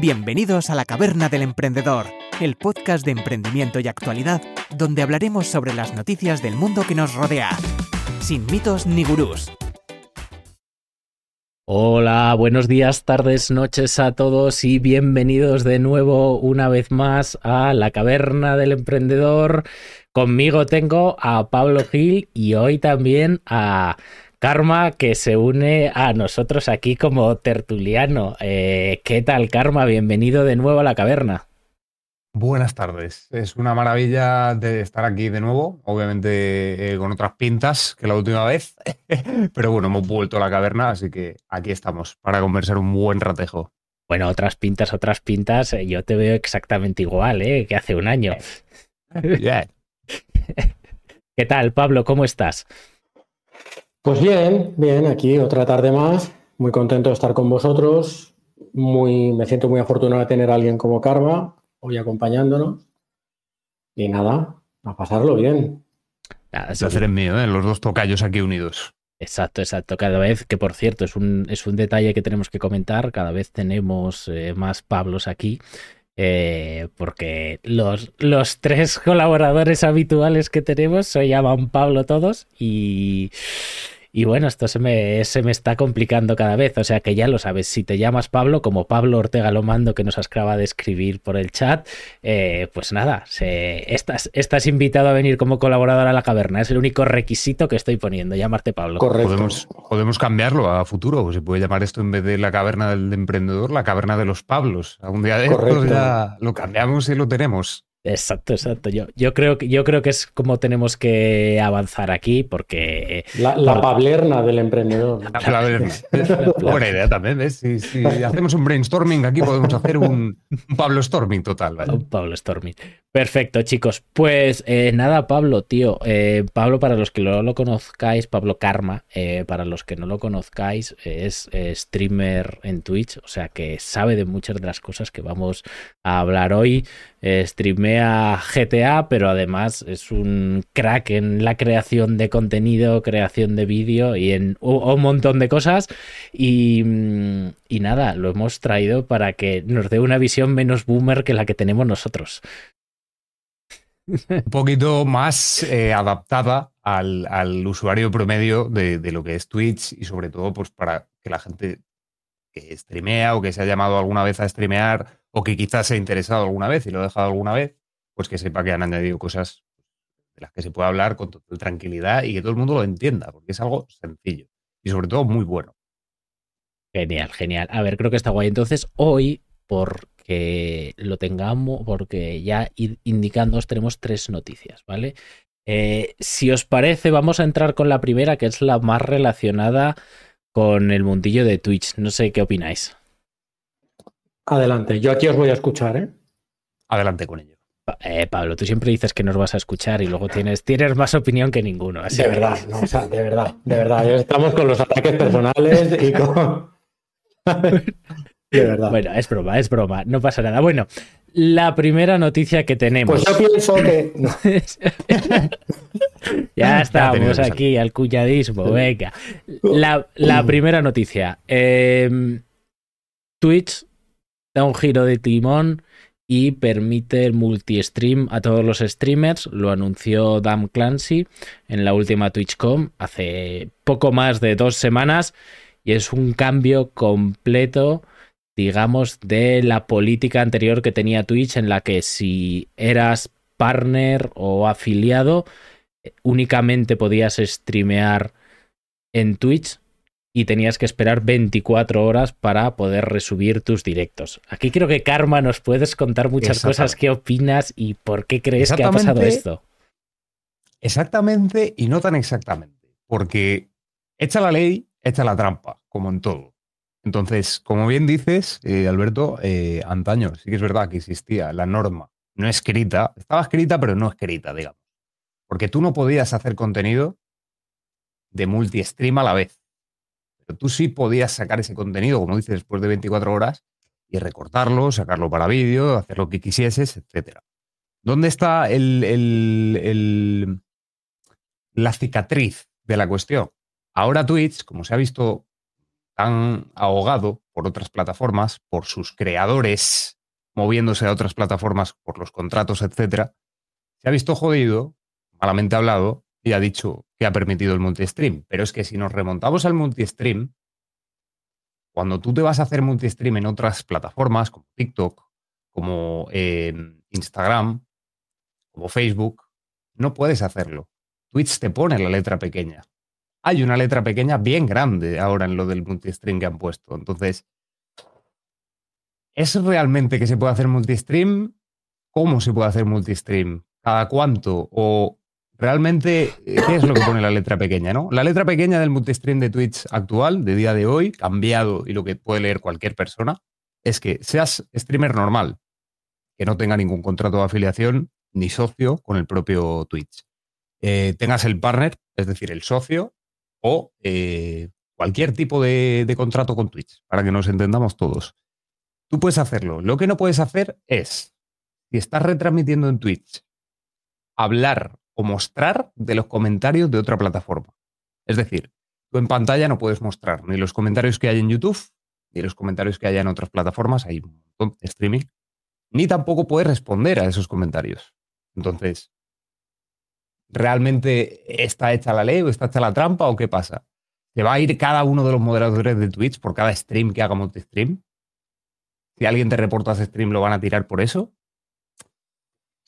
Bienvenidos a la Caverna del Emprendedor, el podcast de emprendimiento y actualidad, donde hablaremos sobre las noticias del mundo que nos rodea, sin mitos ni gurús. Hola, buenos días, tardes, noches a todos y bienvenidos de nuevo una vez más a la Caverna del Emprendedor. Conmigo tengo a Pablo Gil y hoy también a Karma que se une a nosotros aquí como tertuliano. Eh, ¿Qué tal, Karma? Bienvenido de nuevo a la caverna. Buenas tardes. Es una maravilla de estar aquí de nuevo, obviamente eh, con otras pintas que la última vez, pero bueno, hemos vuelto a la caverna, así que aquí estamos para conversar un buen ratejo. Bueno, otras pintas, otras pintas, eh, yo te veo exactamente igual, ¿eh? Que hace un año. ¿Qué tal, Pablo? ¿Cómo estás? Pues bien, bien, aquí otra tarde más. Muy contento de estar con vosotros. Muy, me siento muy afortunado de tener a alguien como Karma hoy acompañándonos. Y nada, a pasarlo bien. Nada, es placer mío, ¿eh? los dos tocayos aquí unidos. Exacto, exacto. Cada vez, que por cierto, es un, es un detalle que tenemos que comentar, cada vez tenemos eh, más Pablos aquí. Eh, porque los, los tres colaboradores habituales que tenemos se llaman Pablo todos y y bueno, esto se me, se me está complicando cada vez. O sea que ya lo sabes, si te llamas Pablo, como Pablo Ortega Lomando, que nos acaba de escribir por el chat, eh, pues nada, se, estás, estás invitado a venir como colaborador a la caverna. Es el único requisito que estoy poniendo, llamarte Pablo. Correcto. Podemos, podemos cambiarlo a futuro. Se puede llamar esto en vez de la caverna del emprendedor, la caverna de los Pablos. Algún día de estos ya lo cambiamos y lo tenemos. Exacto, exacto. Yo, yo, creo, yo creo que es como tenemos que avanzar aquí, porque. La, la pablerna del emprendedor. La pablerna. Buena idea también, ¿ves? Si, si, hacemos un brainstorming aquí, podemos hacer un, Pablo Storming total. ¿vale? Un Pablo Storming. Perfecto, chicos. Pues eh, nada, Pablo, tío. Eh, Pablo, para los que no lo conozcáis, Pablo Karma, eh, para los que no lo conozcáis, es streamer en Twitch, o sea que sabe de muchas de las cosas que vamos a hablar hoy. Streamer a GTA, pero además es un crack en la creación de contenido, creación de vídeo y en un montón de cosas. Y, y, nada, lo hemos traído para que nos dé una visión menos boomer que la que tenemos nosotros. Un poquito más eh, adaptada al, al, usuario promedio de, de, lo que es Twitch y sobre todo pues para que la gente que streamea o que se ha llamado alguna vez a streamear o que quizás se ha interesado alguna vez y lo ha dejado alguna vez, pues que sepa que han añadido cosas de las que se puede hablar con total tranquilidad y que todo el mundo lo entienda, porque es algo sencillo y sobre todo muy bueno. Genial, genial. A ver, creo que está guay. Entonces, hoy, porque lo tengamos, porque ya indicando, tenemos tres noticias, ¿vale? Eh, si os parece, vamos a entrar con la primera, que es la más relacionada con el mundillo de Twitch. No sé qué opináis. Adelante, yo aquí os voy a escuchar, ¿eh? Adelante con ello. Eh, Pablo, tú siempre dices que nos vas a escuchar y luego tienes, tienes más opinión que ninguno. de verdad, de verdad, de verdad. Estamos con los ataques personales y con. de verdad. Bueno, es broma, es broma, no pasa nada. Bueno, la primera noticia que tenemos. Pues yo pienso que. ya estamos aquí al cuñadismo, venga. La, primera noticia. Em, Twitch da un giro de timón y permite el multi-stream a todos los streamers. Lo anunció Dan Clancy en la última TwitchCom hace poco más de dos semanas y es un cambio completo, digamos, de la política anterior que tenía Twitch en la que si eras partner o afiliado únicamente podías streamear en Twitch y tenías que esperar 24 horas para poder resubir tus directos. Aquí creo que Karma nos puedes contar muchas cosas. ¿Qué opinas y por qué crees que ha pasado esto? Exactamente y no tan exactamente. Porque echa la ley, echa la trampa, como en todo. Entonces, como bien dices, eh, Alberto, eh, antaño sí que es verdad que existía la norma no escrita, estaba escrita pero no escrita, digamos. Porque tú no podías hacer contenido de multi-stream a la vez. Pero tú sí podías sacar ese contenido, como dices, después de 24 horas y recortarlo, sacarlo para vídeo, hacer lo que quisieses, etc. ¿Dónde está el, la cicatriz de la cuestión? Ahora Twitch, como se ha visto tan ahogado por otras plataformas, por sus creadores moviéndose a otras plataformas por los contratos, etcétera, se ha visto jodido, malamente hablado, y ha dicho que ha permitido el multistream. Pero es que si nos remontamos al multistream, cuando tú te vas a hacer multistream en otras plataformas como TikTok, como Instagram, como Facebook, no puedes hacerlo. Twitch te pone la letra pequeña. Hay una letra pequeña bien grande ahora en lo del multistream que han puesto. Entonces, ¿es realmente que se puede hacer multistream? ¿Cómo se puede hacer multistream? ¿Cada cuánto? ¿O realmente qué es lo que pone la letra pequeña? ¿no? La letra pequeña del multistream de Twitch actual, de día de hoy, cambiado y lo que puede leer cualquier persona, es que seas streamer normal, que no tenga ningún contrato de afiliación ni socio con el propio Twitch. Eh, tengas el partner, es decir, el socio, o eh, cualquier tipo de, contrato con Twitch, para que nos entendamos todos. Tú puedes hacerlo. Lo que no puedes hacer es, si estás retransmitiendo en Twitch, hablar o mostrar de los comentarios de otra plataforma. Es decir, tú en pantalla no puedes mostrar ni los comentarios que hay en YouTube, ni los comentarios que hay en otras plataformas, hay un montón de streaming, ni tampoco puedes responder a esos comentarios. Entonces, ¿realmente está hecha la ley o está hecha la trampa o qué pasa? ¿Se va a ir cada uno de los moderadores de Twitch por cada stream que haga multistream? Si alguien te reporta ese stream, ¿lo van a tirar por eso?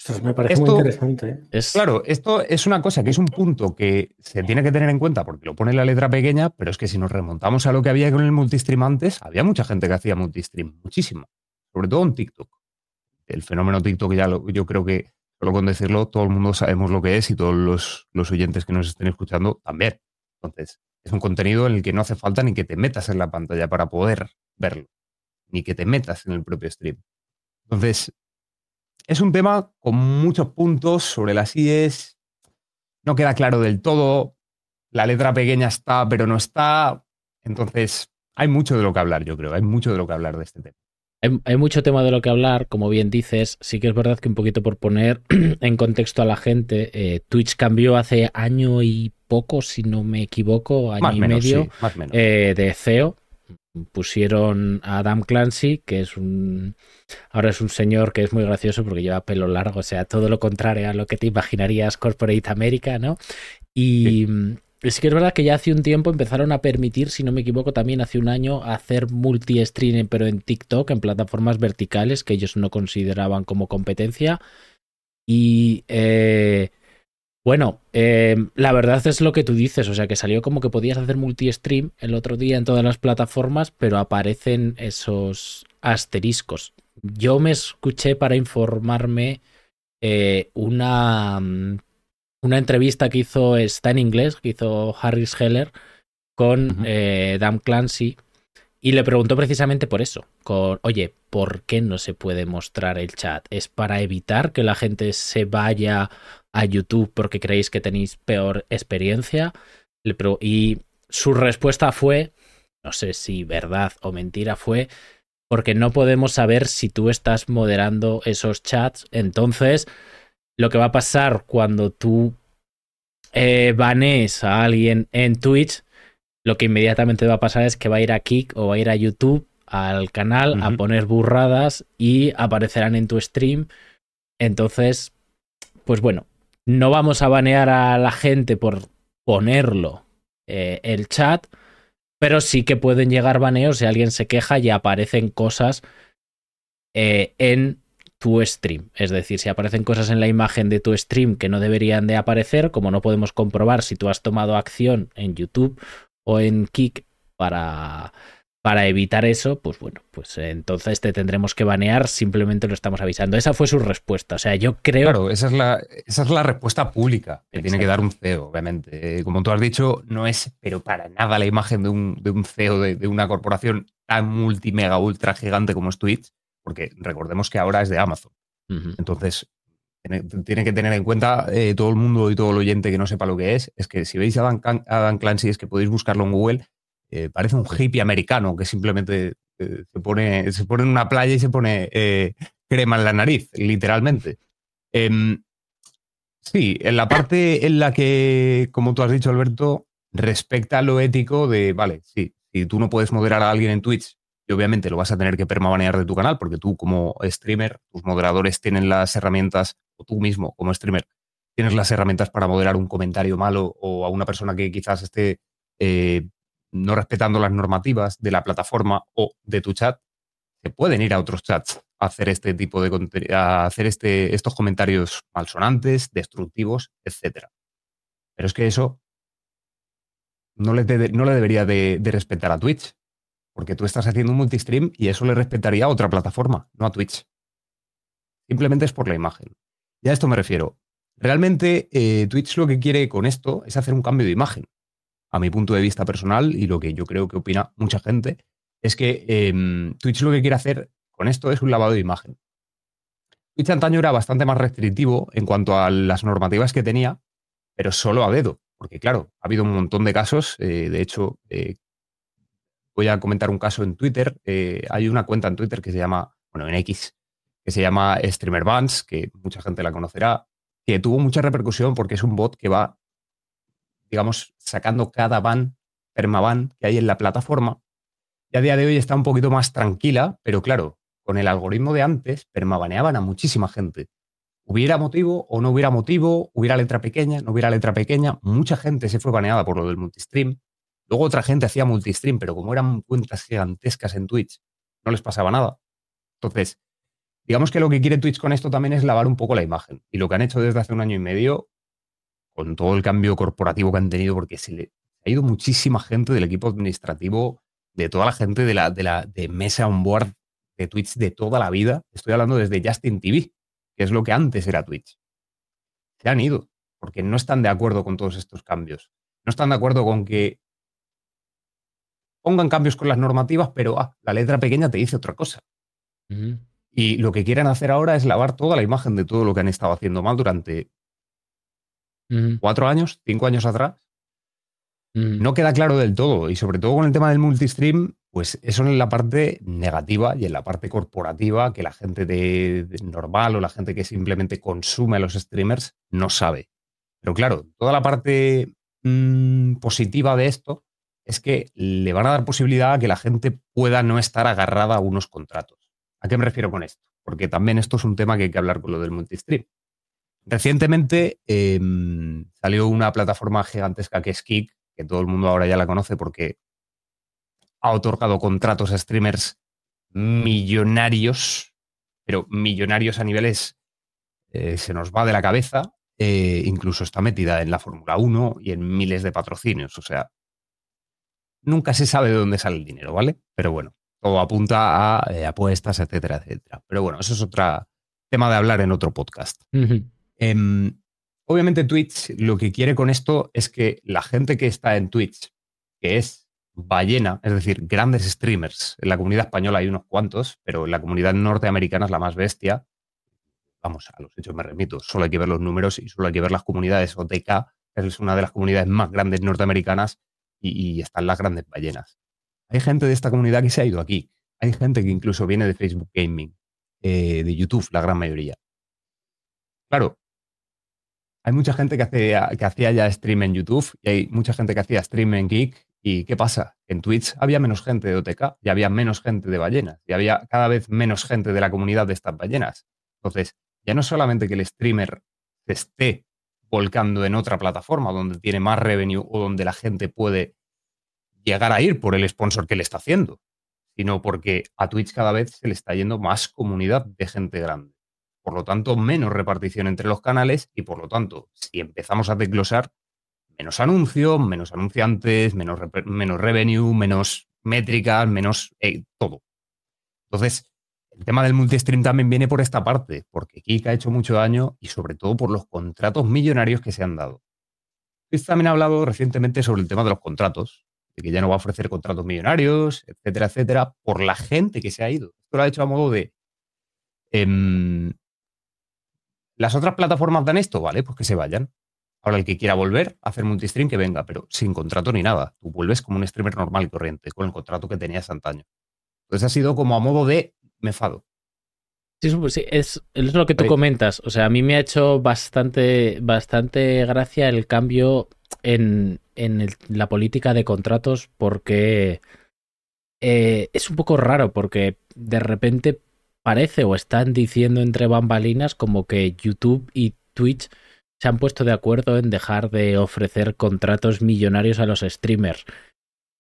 Esto me parece muy interesante. ¿eh? Claro, esto es una cosa que es un punto que se tiene que tener en cuenta porque lo pone la letra pequeña, pero es que si nos remontamos a lo que había con el multistream antes, había mucha gente que hacía multistream, muchísimo. Sobre todo en TikTok. El fenómeno TikTok ya yo creo que Solo con decirlo, todo el mundo sabemos lo que es y todos los, oyentes que nos estén escuchando también. Entonces, es un contenido en el que no hace falta ni que te metas en la pantalla para poder verlo, ni que te metas en el propio stream. Entonces, es un tema con muchos puntos sobre las IES. No queda claro del todo. La letra pequeña está, pero no está. Entonces, hay mucho de lo que hablar, yo creo. Hay mucho de lo que hablar de este tema. Hay, mucho tema de lo que hablar, como bien dices. Sí que es verdad que un poquito por poner en contexto a la gente, eh, Twitch cambió hace año y poco, si no me equivoco, año y medio eh, de CEO. Pusieron a Adam Clancy, que es un. Ahora es un señor que es muy gracioso porque lleva pelo largo, o sea, todo lo contrario a lo que te imaginarías Corporate America, ¿no? Y, Sí que es verdad que ya hace un tiempo empezaron a permitir, si no me equivoco, también hace un año hacer multi-streaming, pero en TikTok, en plataformas verticales que ellos no consideraban como competencia. Y eh, bueno, eh, la verdad es lo que tú dices, o sea que salió como que podías hacer multi-stream el otro día en todas las plataformas, pero aparecen esos asteriscos. Yo me escuché para informarme eh, una mm, una entrevista que hizo, está en inglés, que hizo Harris Heller con eh, Dan Clancy y le preguntó precisamente por eso, con, oye, ¿por qué no se puede mostrar el chat? ¿Es para evitar que la gente se vaya a YouTube porque creéis que tenéis peor experiencia? Y su respuesta fue, no sé si verdad o mentira fue, porque no podemos saber si tú estás moderando esos chats, entonces lo que va a pasar cuando tú eh, banes a alguien en Twitch, lo que inmediatamente va a pasar es que va a ir a Kik o va a ir a YouTube, al canal, a poner burradas y aparecerán en tu stream. Entonces, pues bueno, no vamos a banear a la gente por ponerlo eh, el chat, pero sí que pueden llegar baneos si alguien se queja y aparecen cosas eh, en tu stream. Es decir, si aparecen cosas en la imagen de tu stream que no deberían de aparecer, como no podemos comprobar si tú has tomado acción en YouTube o en Kik para, para evitar eso, pues bueno, pues entonces te tendremos que banear, simplemente lo estamos avisando. Esa fue su respuesta. O sea, yo creo. Claro, esa es la, esa es la respuesta pública que tiene que dar un CEO, obviamente. Como tú has dicho, no es, pero para nada, la imagen de un, de un CEO de, de una corporación tan multi, mega, ultra gigante como es Twitch porque recordemos que ahora es de Amazon. Entonces, tiene, que tener en cuenta eh, todo el mundo y todo el oyente que no sepa lo que es, es que si veis a Dan, Clancy, es que podéis buscarlo en Google, eh, parece un hippie americano que simplemente eh, se, pone, se pone en una playa y se pone crema en la nariz, literalmente. Em, sí, en la parte en la que, como tú has dicho, Alberto, respecta lo ético de, vale, sí, si tú no puedes moderar a alguien en Twitch y obviamente lo vas a tener que permabanear de tu canal porque tú como streamer, tus moderadores tienen las herramientas, o tú mismo como streamer, tienes las herramientas para moderar un comentario malo o a una persona que quizás esté eh, no respetando las normativas de la plataforma o de tu chat, se pueden ir a otros chats a hacer este tipo de hacer este, estos comentarios malsonantes, destructivos, etc. Pero es que eso no le, no le debería de, respetar a Twitch, porque tú estás haciendo un multistream y eso le respetaría a otra plataforma, no a Twitch. Simplemente es por la imagen. Y a esto me refiero. Realmente eh, Twitch lo que quiere con esto es hacer un cambio de imagen. A mi punto de vista personal y lo que yo creo que opina mucha gente, es que em, Twitch lo que quiere hacer con esto es un lavado de imagen. Twitch antaño era bastante más restrictivo en cuanto a las normativas que tenía, pero solo a dedo. Porque claro, ha habido un montón de casos. Eh, de hecho, eh, voy a comentar un caso en Twitter. Eh, hay una cuenta en Twitter que se llama, bueno, en X, que se llama Streamer Bans, que mucha gente la conocerá, que tuvo mucha repercusión porque es un bot que va, digamos, sacando cada ban, permaban que hay en la plataforma. Y a día de hoy está un poquito más tranquila, pero claro, con el algoritmo de antes, permabaneaban a muchísima gente. Hubiera motivo o no hubiera motivo, hubiera letra pequeña, no hubiera letra pequeña, mucha gente se fue baneada por lo del multistream. Luego otra gente hacía multistream, pero como eran cuentas gigantescas en Twitch, no les pasaba nada. Entonces, digamos que lo que quiere Twitch con esto también es lavar un poco la imagen. Y lo que han hecho desde hace un año y medio, con todo el cambio corporativo que han tenido, porque se le ha ido muchísima gente del equipo administrativo, de toda la gente de la, de la de mesa on board de Twitch de toda la vida. Estoy hablando desde Justin TV, que es lo que antes era Twitch. Se han ido, porque no están de acuerdo con todos estos cambios. No están de acuerdo con que pongan cambios con las normativas, pero ah, la letra pequeña te dice otra cosa. Y lo que quieren hacer ahora es lavar toda la imagen de todo lo que han estado haciendo mal durante cuatro años, cinco años atrás. No queda claro del todo, y sobre todo con el tema del multistream, pues eso en la parte negativa y en la parte corporativa que la gente de, normal o la gente que simplemente consume a los streamers no sabe. Pero claro, toda la parte mm, positiva de esto es que le van a dar posibilidad a que la gente pueda no estar agarrada a unos contratos. ¿A qué me refiero con esto? Porque también esto es un tema que hay que hablar con lo del multistream. Recientemente em, salió una plataforma gigantesca que es Kik, que todo el mundo ahora ya la conoce porque ha otorgado contratos a streamers millonarios, pero millonarios a niveles eh, se nos va de la cabeza. Eh, incluso está metida en la Fórmula 1 y en miles de patrocinios. O sea, nunca se sabe de dónde sale el dinero, ¿vale? Pero bueno, todo apunta a eh, apuestas, etcétera, etcétera. Pero bueno, eso es otro tema de hablar en otro podcast. Em, obviamente Twitch lo que quiere con esto es que la gente que está en Twitch, que es ballena, es decir, grandes streamers. En la comunidad española hay unos cuantos, pero en la comunidad norteamericana es la más bestia. Vamos, a los hechos me remito, solo hay que ver los números y solo hay que ver las comunidades OTK, es una de las comunidades más grandes norteamericanas y, están las grandes ballenas. Hay gente de esta comunidad que se ha ido aquí. Hay gente que incluso viene de Facebook Gaming, eh, de YouTube, la gran mayoría. Claro, hay mucha gente que, hace, que hacía ya stream en YouTube y hay mucha gente que hacía stream en Geek ¿Y qué pasa? En Twitch había menos gente de OTK y había menos gente de ballenas y había cada vez menos gente de la comunidad de estas ballenas. Entonces, ya no solamente que el streamer se esté volcando en otra plataforma donde tiene más revenue o donde la gente puede llegar a ir por el sponsor que le está haciendo, sino porque a Twitch cada vez se le está yendo más comunidad de gente grande. Por lo tanto, menos repartición entre los canales y por lo tanto, si empezamos a desglosar, menos anuncios, menos anunciantes, menos, menos revenue, menos métricas, menos eh, todo. Entonces, el tema del multistream también viene por esta parte, porque Kik ha hecho mucho daño y sobre todo por los contratos millonarios que se han dado. Twitch también ha hablado recientemente sobre el tema de los contratos, de que ya no va a ofrecer contratos millonarios, etcétera, etcétera, por la gente que se ha ido. Esto lo ha hecho a modo de... Em, ¿Las otras plataformas dan esto? Vale, pues que se vayan. Ahora, el que quiera volver a hacer multistream, que venga, pero sin contrato ni nada. Tú vuelves como un streamer normal y corriente, con el contrato que tenías antaño. Entonces ha sido como a modo de mefado. Sí, sí es, es, lo que tú comentas. O sea, a mí me ha hecho bastante, bastante gracia el cambio en, en la política de contratos porque eh, es un poco raro porque de repente parece o están diciendo entre bambalinas como que YouTube y Twitch se han puesto de acuerdo en dejar de ofrecer contratos millonarios a los streamers.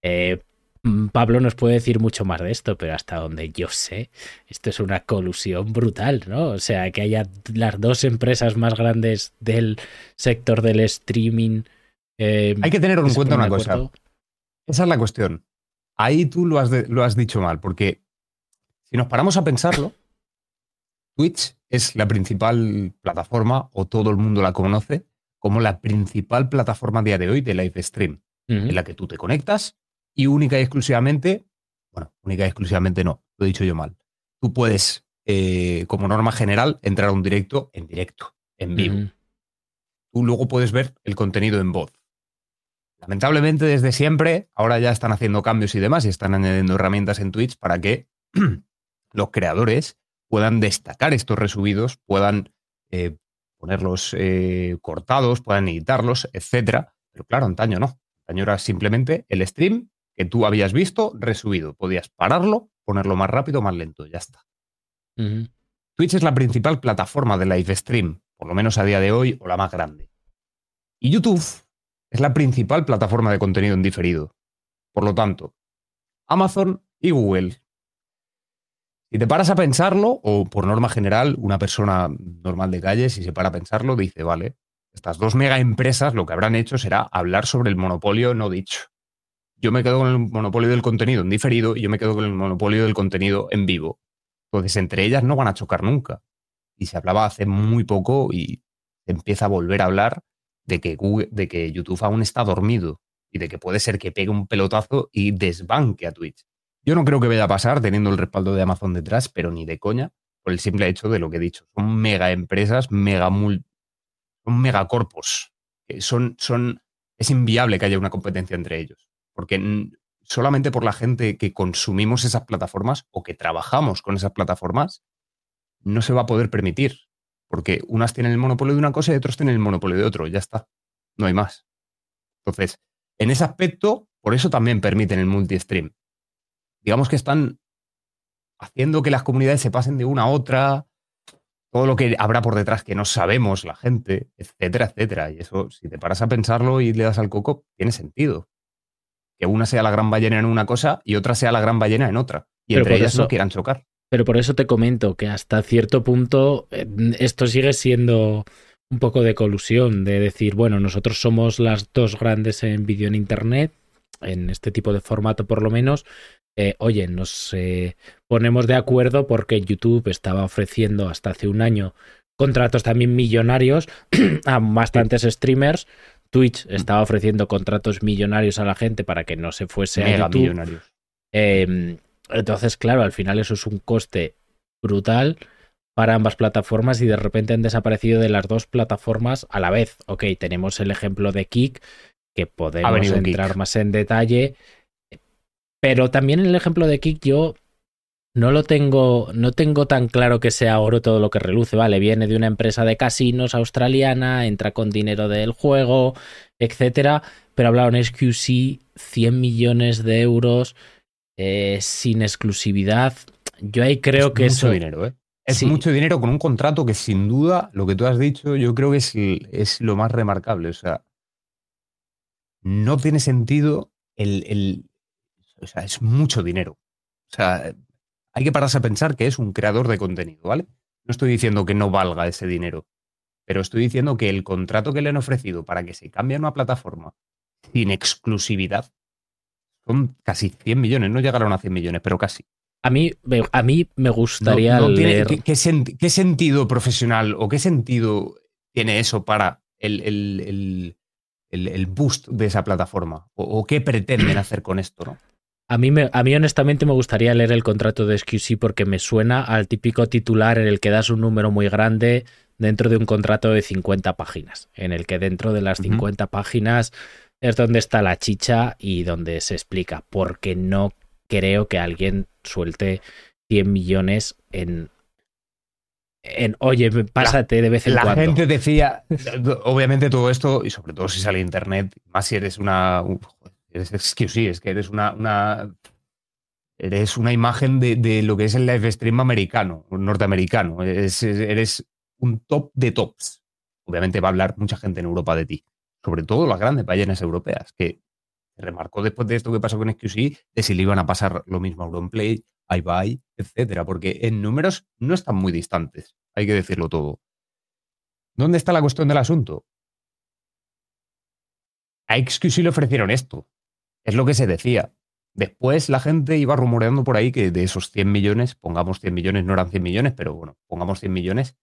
Eh, mm, Pablo nos puede decir mucho más de esto, pero hasta donde yo sé, esto es una colusión brutal, ¿no? O sea, que haya las dos empresas más grandes del sector del streaming. Eh, Hay que tener en cuenta una cosa. Esa es la cuestión. Ahí tú lo has, lo has dicho mal, porque si nos paramos a pensarlo, Twitch es la principal plataforma, o todo el mundo la conoce, como la principal plataforma a día de hoy de live stream, en la que tú te conectas y única y exclusivamente, bueno, única y exclusivamente no, lo he dicho yo mal. Tú puedes, eh, como norma general, entrar a un directo en directo, en vivo. Tú luego puedes ver el contenido en voz. Lamentablemente, desde siempre, ahora ya están haciendo cambios y demás y están añadiendo herramientas en Twitch para que los creadores puedan destacar estos resubidos, puedan eh, ponerlos eh, cortados, puedan editarlos, etcétera. Pero claro, antaño no. Antaño era simplemente el stream que tú habías visto resubido. Podías pararlo, ponerlo más rápido, más lento, ya está. Twitch es la principal plataforma de live stream, por lo menos a día de hoy, o la más grande. Y YouTube es la principal plataforma de contenido en diferido. Por lo tanto, Amazon y Google si te paras a pensarlo, o por norma general, una persona normal de calle, si se para a pensarlo, dice, vale, estas dos mega empresas lo que habrán hecho será hablar sobre el monopolio no dicho. Yo me quedo con el monopolio del contenido en diferido y yo me quedo con el monopolio del contenido en vivo. Entonces, entre ellas no van a chocar nunca. Y se hablaba hace muy poco y se empieza a volver a hablar de que, de que YouTube aún está dormido y de que puede ser que pegue un pelotazo y desbanque a Twitch. Yo no creo que vaya a pasar teniendo el respaldo de Amazon detrás, pero ni de coña, por el simple hecho de lo que he dicho. Son mega empresas, mega mul son megacorpos. Son, son, es inviable que haya una competencia entre ellos. Porque solamente por la gente que consumimos esas plataformas o que trabajamos con esas plataformas, no se va a poder permitir. Porque unas tienen el monopolio de una cosa y otros tienen el monopolio de otro. Ya está. No hay más. Entonces, en ese aspecto, por eso también permiten el multi-stream digamos que están haciendo que las comunidades se pasen de una a otra, todo lo que habrá por detrás que no sabemos la gente, etcétera, etcétera. Y eso, si te paras a pensarlo y le das al coco, tiene sentido. Que una sea la gran ballena en una cosa y otra sea la gran ballena en otra. Y entre ellas no quieran chocar. Pero por eso te comento que hasta cierto punto eh, esto sigue siendo un poco de colusión, de decir, bueno, nosotros somos las dos grandes en vídeo en Internet, en este tipo de formato por lo menos, eh, oye, nos eh, ponemos de acuerdo porque YouTube estaba ofreciendo hasta hace un año contratos también millonarios a bastantes streamers. Twitch estaba ofreciendo contratos millonarios a la gente para que no se fuese a YouTube. Millonarios. Em, entonces, claro, al final eso es un coste brutal para ambas plataformas y de repente han desaparecido de las dos plataformas a la vez. Ok, tenemos el ejemplo de Kik, que podemos entrar más en detalle, pero también en el ejemplo de Kik yo no lo tengo, no tengo tan claro que sea oro todo lo que reluce, ¿vale? Viene de una empresa de casinos australiana, entra con dinero del juego, etcétera, pero hablaron SQC 100 millones de euros eh, sin exclusividad. Yo ahí creo que es mucho dinero, ¿eh? Es mucho dinero con un contrato que sin duda, lo que tú has dicho, yo creo que es, es lo más remarcable. O sea, no tiene sentido el, o sea, es mucho dinero. O sea, hay que pararse a pensar que es un creador de contenido, ¿vale? No estoy diciendo que no valga ese dinero, pero estoy diciendo que el contrato que le han ofrecido para que se cambie a una plataforma sin exclusividad son casi 100 millones, no llegaron a 100 millones, pero casi. A mí, a mí me gustaría leer... ¿qué, qué, sentido profesional o qué sentido tiene eso para el, el, el, boost de esa plataforma? ¿O, qué pretenden hacer con esto? ¿no? A mí, me, a mí honestamente me gustaría leer el contrato de SQC porque me suena al típico titular en el que das un número muy grande dentro de un contrato de 50 páginas, en el que dentro de las 50 páginas es donde está la chicha y donde se explica, porque no creo que alguien suelte 100 millones en, en oye, pásate de vez en cuando. La gente decía, obviamente todo esto, y sobre todo si sale internet, más si eres una, es, que sí, es que eres una, una Eres una imagen de, lo que es el live stream americano, norteamericano. eres un top de tops. Obviamente va a hablar mucha gente en Europa de ti, sobre todo las grandes ballenas europeas, que remarcó después de esto que pasó con XQC, de si le iban a pasar lo mismo a Auronplay, iBuy, etcétera, porque en números no están muy distantes, hay que decirlo todo. ¿Dónde está la cuestión del asunto? A XQC le ofrecieron esto. Es lo que se decía. Después la gente iba rumoreando por ahí que de esos 100 millones, pongamos 100 millones, no eran 100 millones, pero bueno, pongamos 100 millones,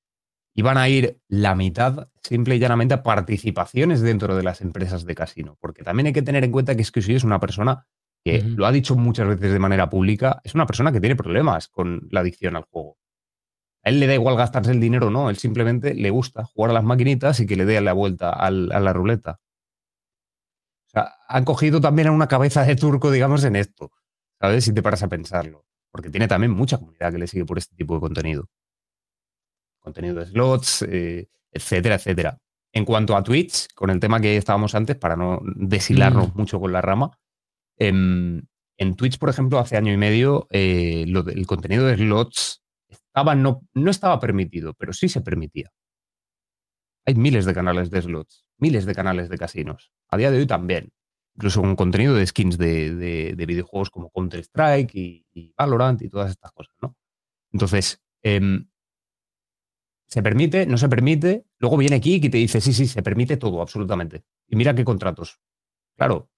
iban a ir la mitad simple y llanamente a participaciones dentro de las empresas de casino. Porque también hay que tener en cuenta que Exclusive es una persona que lo ha dicho muchas veces de manera pública, es una persona que tiene problemas con la adicción al juego. A él le da igual gastarse el dinero o no, él simplemente le gusta jugar a las maquinitas y que le dé la vuelta a la ruleta. O sea, han cogido también a una cabeza de turco, digamos, en esto, ¿sabes? Si te paras a pensarlo. Porque tiene también mucha comunidad que le sigue por este tipo de contenido contenido de slots, eh, etcétera, etcétera. En cuanto a Twitch, con el tema que estábamos antes, para no deshilarnos mm. mucho con la rama, em, en, Twitch, por ejemplo, hace año y medio, eh, el contenido de slots estaba, no, no estaba permitido, pero sí se permitía. Hay miles de canales de slots, miles de canales de casinos. A día de hoy también. Incluso con contenido de skins de, videojuegos como Counter-Strike y, Valorant y todas estas cosas, ¿no? Entonces, em, se permite, no se permite. Luego viene Kik y te dice, sí, sí, se permite todo, absolutamente. Y mira qué contratos. Claro.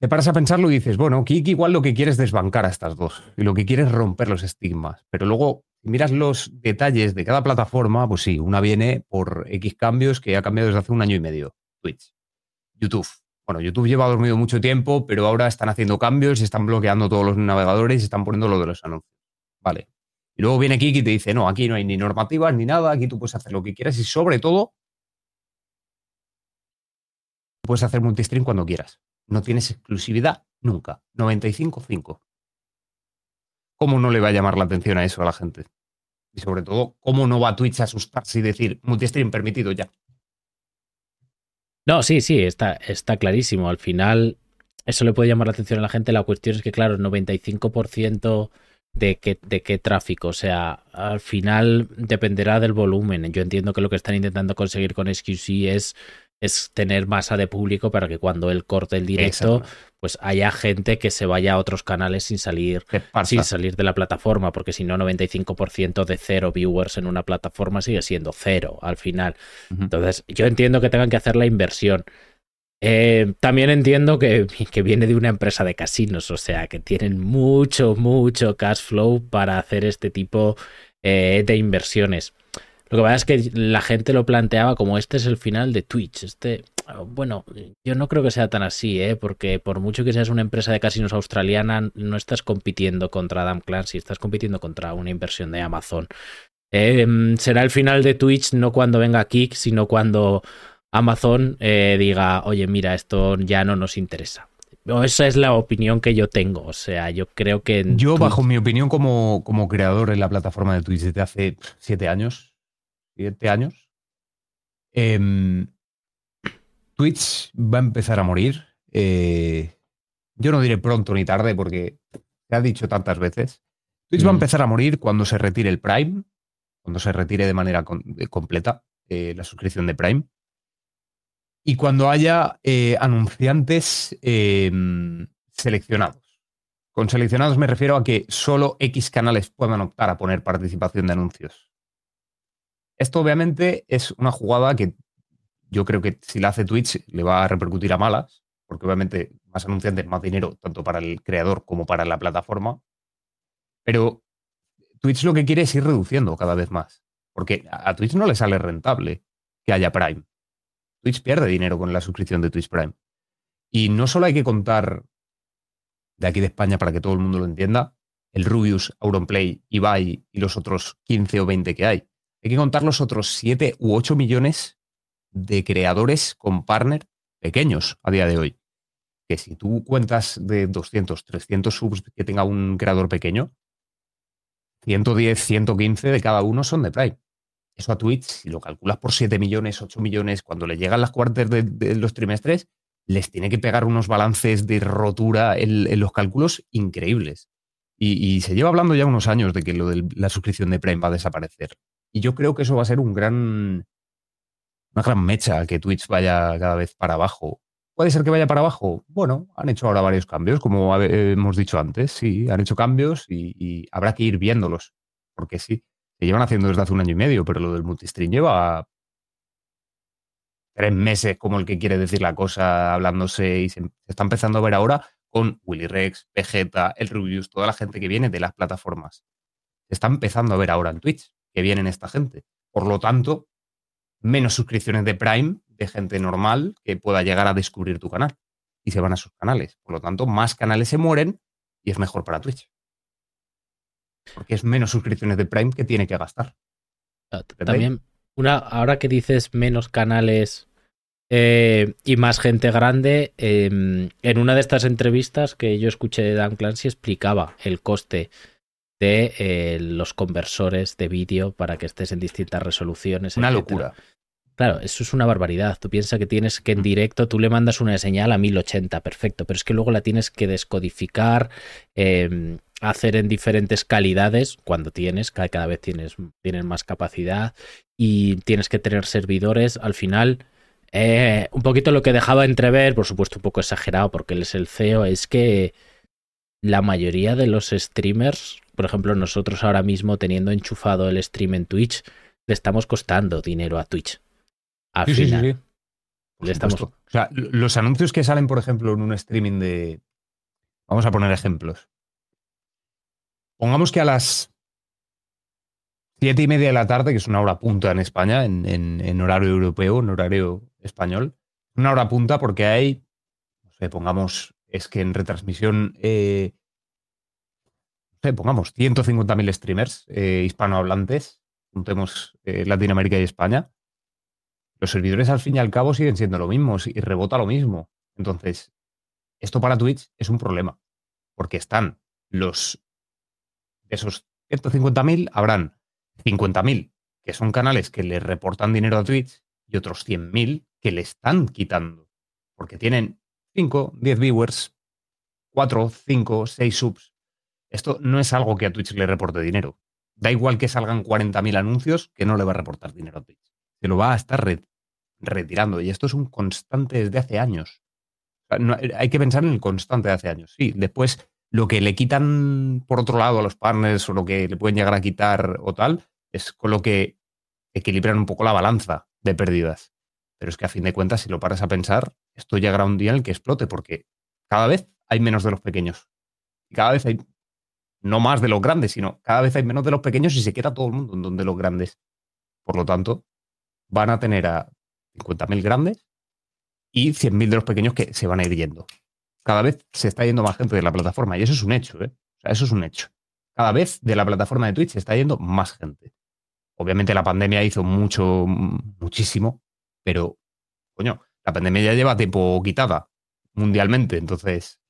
Te paras a pensarlo y dices, bueno, Kik igual lo que quiere es desbancar a estas dos. Y lo que quiere es romper los estigmas. Pero luego, si miras los detalles de cada plataforma, pues sí, una viene por X cambios que ha cambiado desde hace un año y medio. Twitch. YouTube. Bueno, YouTube lleva dormido mucho tiempo, pero ahora están haciendo cambios están bloqueando todos los navegadores están poniendo lo de los anuncios. Vale, y luego viene Kiki y te dice, no, aquí no hay ni normativas ni nada, aquí tú puedes hacer lo que quieras y sobre todo, puedes hacer multistream cuando quieras. No tienes exclusividad nunca. 95.5. ¿Cómo no le va a llamar la atención a eso a la gente? Y sobre todo, ¿cómo no va Twitch a asustarse y decir multistream permitido ya? No, sí, sí, está, está clarísimo. Al final, eso le puede llamar la atención a la gente. La cuestión es que, claro, el 95% de qué, de qué tráfico. O sea, al final dependerá del volumen. Yo entiendo que lo que están intentando conseguir con SQC es, es tener masa de público para que cuando él corte el directo, pues haya gente que se vaya a otros canales sin salir, sin salir de la plataforma, porque si no, 95% de cero viewers en una plataforma sigue siendo cero al final. Entonces, yo entiendo que tengan que hacer la inversión. Eh, también entiendo que, viene de una empresa de casinos, o sea, que tienen mucho, mucho cash flow para hacer este tipo eh, de inversiones. Lo que pasa es que la gente lo planteaba como este es el final de Twitch. Este, bueno, yo no creo que sea tan así, ¿eh? porque por mucho que seas una empresa de casinos australiana, no estás compitiendo contra Adam Clancy, estás compitiendo contra una inversión de Amazon. será el final de Twitch no cuando venga Kik, sino cuando Amazon eh, diga, oye, mira, esto ya no nos interesa. esa es la opinión que yo tengo. O sea, yo creo que. Yo, bajo mi opinión, como, como creador en la plataforma de Twitch desde hace siete años, siete años, em, Twitch va a empezar a morir. Eh, yo no diré pronto ni tarde porque se ha dicho tantas veces. Twitch va a mm. empezar a morir cuando se retire el Prime, cuando se retire de manera completa eh, la suscripción de Prime y cuando haya eh, anunciantes em, seleccionados. Con seleccionados me refiero a que solo X canales puedan optar a poner participación de anuncios. Esto obviamente es una jugada que yo creo que si la hace Twitch le va a repercutir a malas, porque obviamente más anunciantes, más dinero, tanto para el creador como para la plataforma. Pero Twitch lo que quiere es ir reduciendo cada vez más, porque a Twitch no le sale rentable que haya Prime. Twitch pierde dinero con la suscripción de Twitch Prime. Y no solo hay que contar de aquí de España para que todo el mundo lo entienda, el Rubius, Auronplay, Ibai y los otros 15 o 20 que hay. Hay que contar los otros 7 u 8 millones de creadores con partner pequeños a día de hoy. Que si tú cuentas de 200, 300 subs que tenga un creador pequeño, 110, 115 de cada uno son de Prime. Eso a Twitch, si lo calculas por 7 millones, 8 millones, cuando le llegan las cuartas de, los trimestres, les tiene que pegar unos balances de rotura en, los cálculos increíbles. Y, se lleva hablando ya unos años de que lo de la suscripción de Prime va a desaparecer. Y yo creo que eso va a ser un gran, una gran mecha que Twitch vaya cada vez para abajo. ¿Puede ser que vaya para abajo? Bueno, han hecho ahora varios cambios, como hemos dicho antes, sí, han hecho cambios y, habrá que ir viéndolos, porque sí, se llevan haciendo desde hace un año y medio, pero lo del multistream lleva tres meses, como el que quiere decir la cosa, hablándose y se, está empezando a ver ahora con Willy Rex, Vegeta, el Rubius, toda la gente que viene de las plataformas. Se está empezando a ver ahora en Twitch que vienen esta gente. Por lo tanto, menos suscripciones de Prime de gente normal que pueda llegar a descubrir tu canal y se van a sus canales. Por lo tanto, más canales se mueren y es mejor para Twitch. Porque es menos suscripciones de Prime que tiene que gastar. También, una, ahora que dices menos canales eh, y más gente grande, em, en una de estas entrevistas que yo escuché de Dan Clancy explicaba el coste de eh, los conversores de vídeo para que estés en distintas resoluciones. Una locura. Claro, eso es una barbaridad. Tú piensas que tienes que en mm. directo tú le mandas una señal a 1080, perfecto, pero es que luego la tienes que descodificar, em, hacer en diferentes calidades cuando tienes, cada vez tienes, tienes más capacidad y tienes que tener servidores. Al final, eh, un poquito lo que dejaba entrever, por supuesto un poco exagerado porque él es el CEO, es que la mayoría de los streamers, por ejemplo nosotros ahora mismo teniendo enchufado el stream en Twitch, le estamos costando dinero a Twitch sí, Sí, sí, estamos... O sea, los anuncios que salen, por ejemplo, en un streaming de. Vamos a poner ejemplos. Pongamos que a las siete y media de la tarde, que es una hora punta en España, en, horario europeo, en horario español, una hora punta porque hay, no sé, pongamos, es que en retransmisión, eh, pongamos 150.000 streamers eh, hispanohablantes, juntemos eh, Latinoamérica y España, los servidores al fin y al cabo siguen siendo lo mismo y rebota lo mismo. Entonces, esto para Twitch es un problema, porque están los de esos 150.000 habrán 50.000 que son canales que le reportan dinero a Twitch y otros 100.000 que le están quitando, porque tienen 5, 10 viewers, 4, 5, 6 subs. Esto no es algo que a Twitch le reporte dinero. Da igual que salgan 40.000 anuncios, que no le va a reportar dinero a Twitch. Se lo va a estar retirando. Y esto es un constante desde hace años. Eh, hay que pensar en el constante de hace años. Sí, después lo que le quitan por otro lado a los partners o lo que le pueden llegar a quitar o tal, es con lo que equilibran un poco la balanza de pérdidas. Pero es que a fin de cuentas, si lo paras a pensar, esto llegará un día en el que explote, porque cada vez hay menos de los pequeños. Y cada vez hay no más de los grandes, sino cada vez hay menos de los pequeños y se queda todo el mundo en donde los grandes. Por lo tanto, van a tener a 50.000 grandes y 100.000 de los pequeños que se van a ir yendo. Cada vez se está yendo más gente de la plataforma y eso es un hecho, ¿eh? O sea, eso es un hecho. Cada vez de la plataforma de Twitch se está yendo más gente. Obviamente la pandemia hizo mucho, muchísimo, pero, coño, la pandemia ya lleva tiempo quitada mundialmente, entonces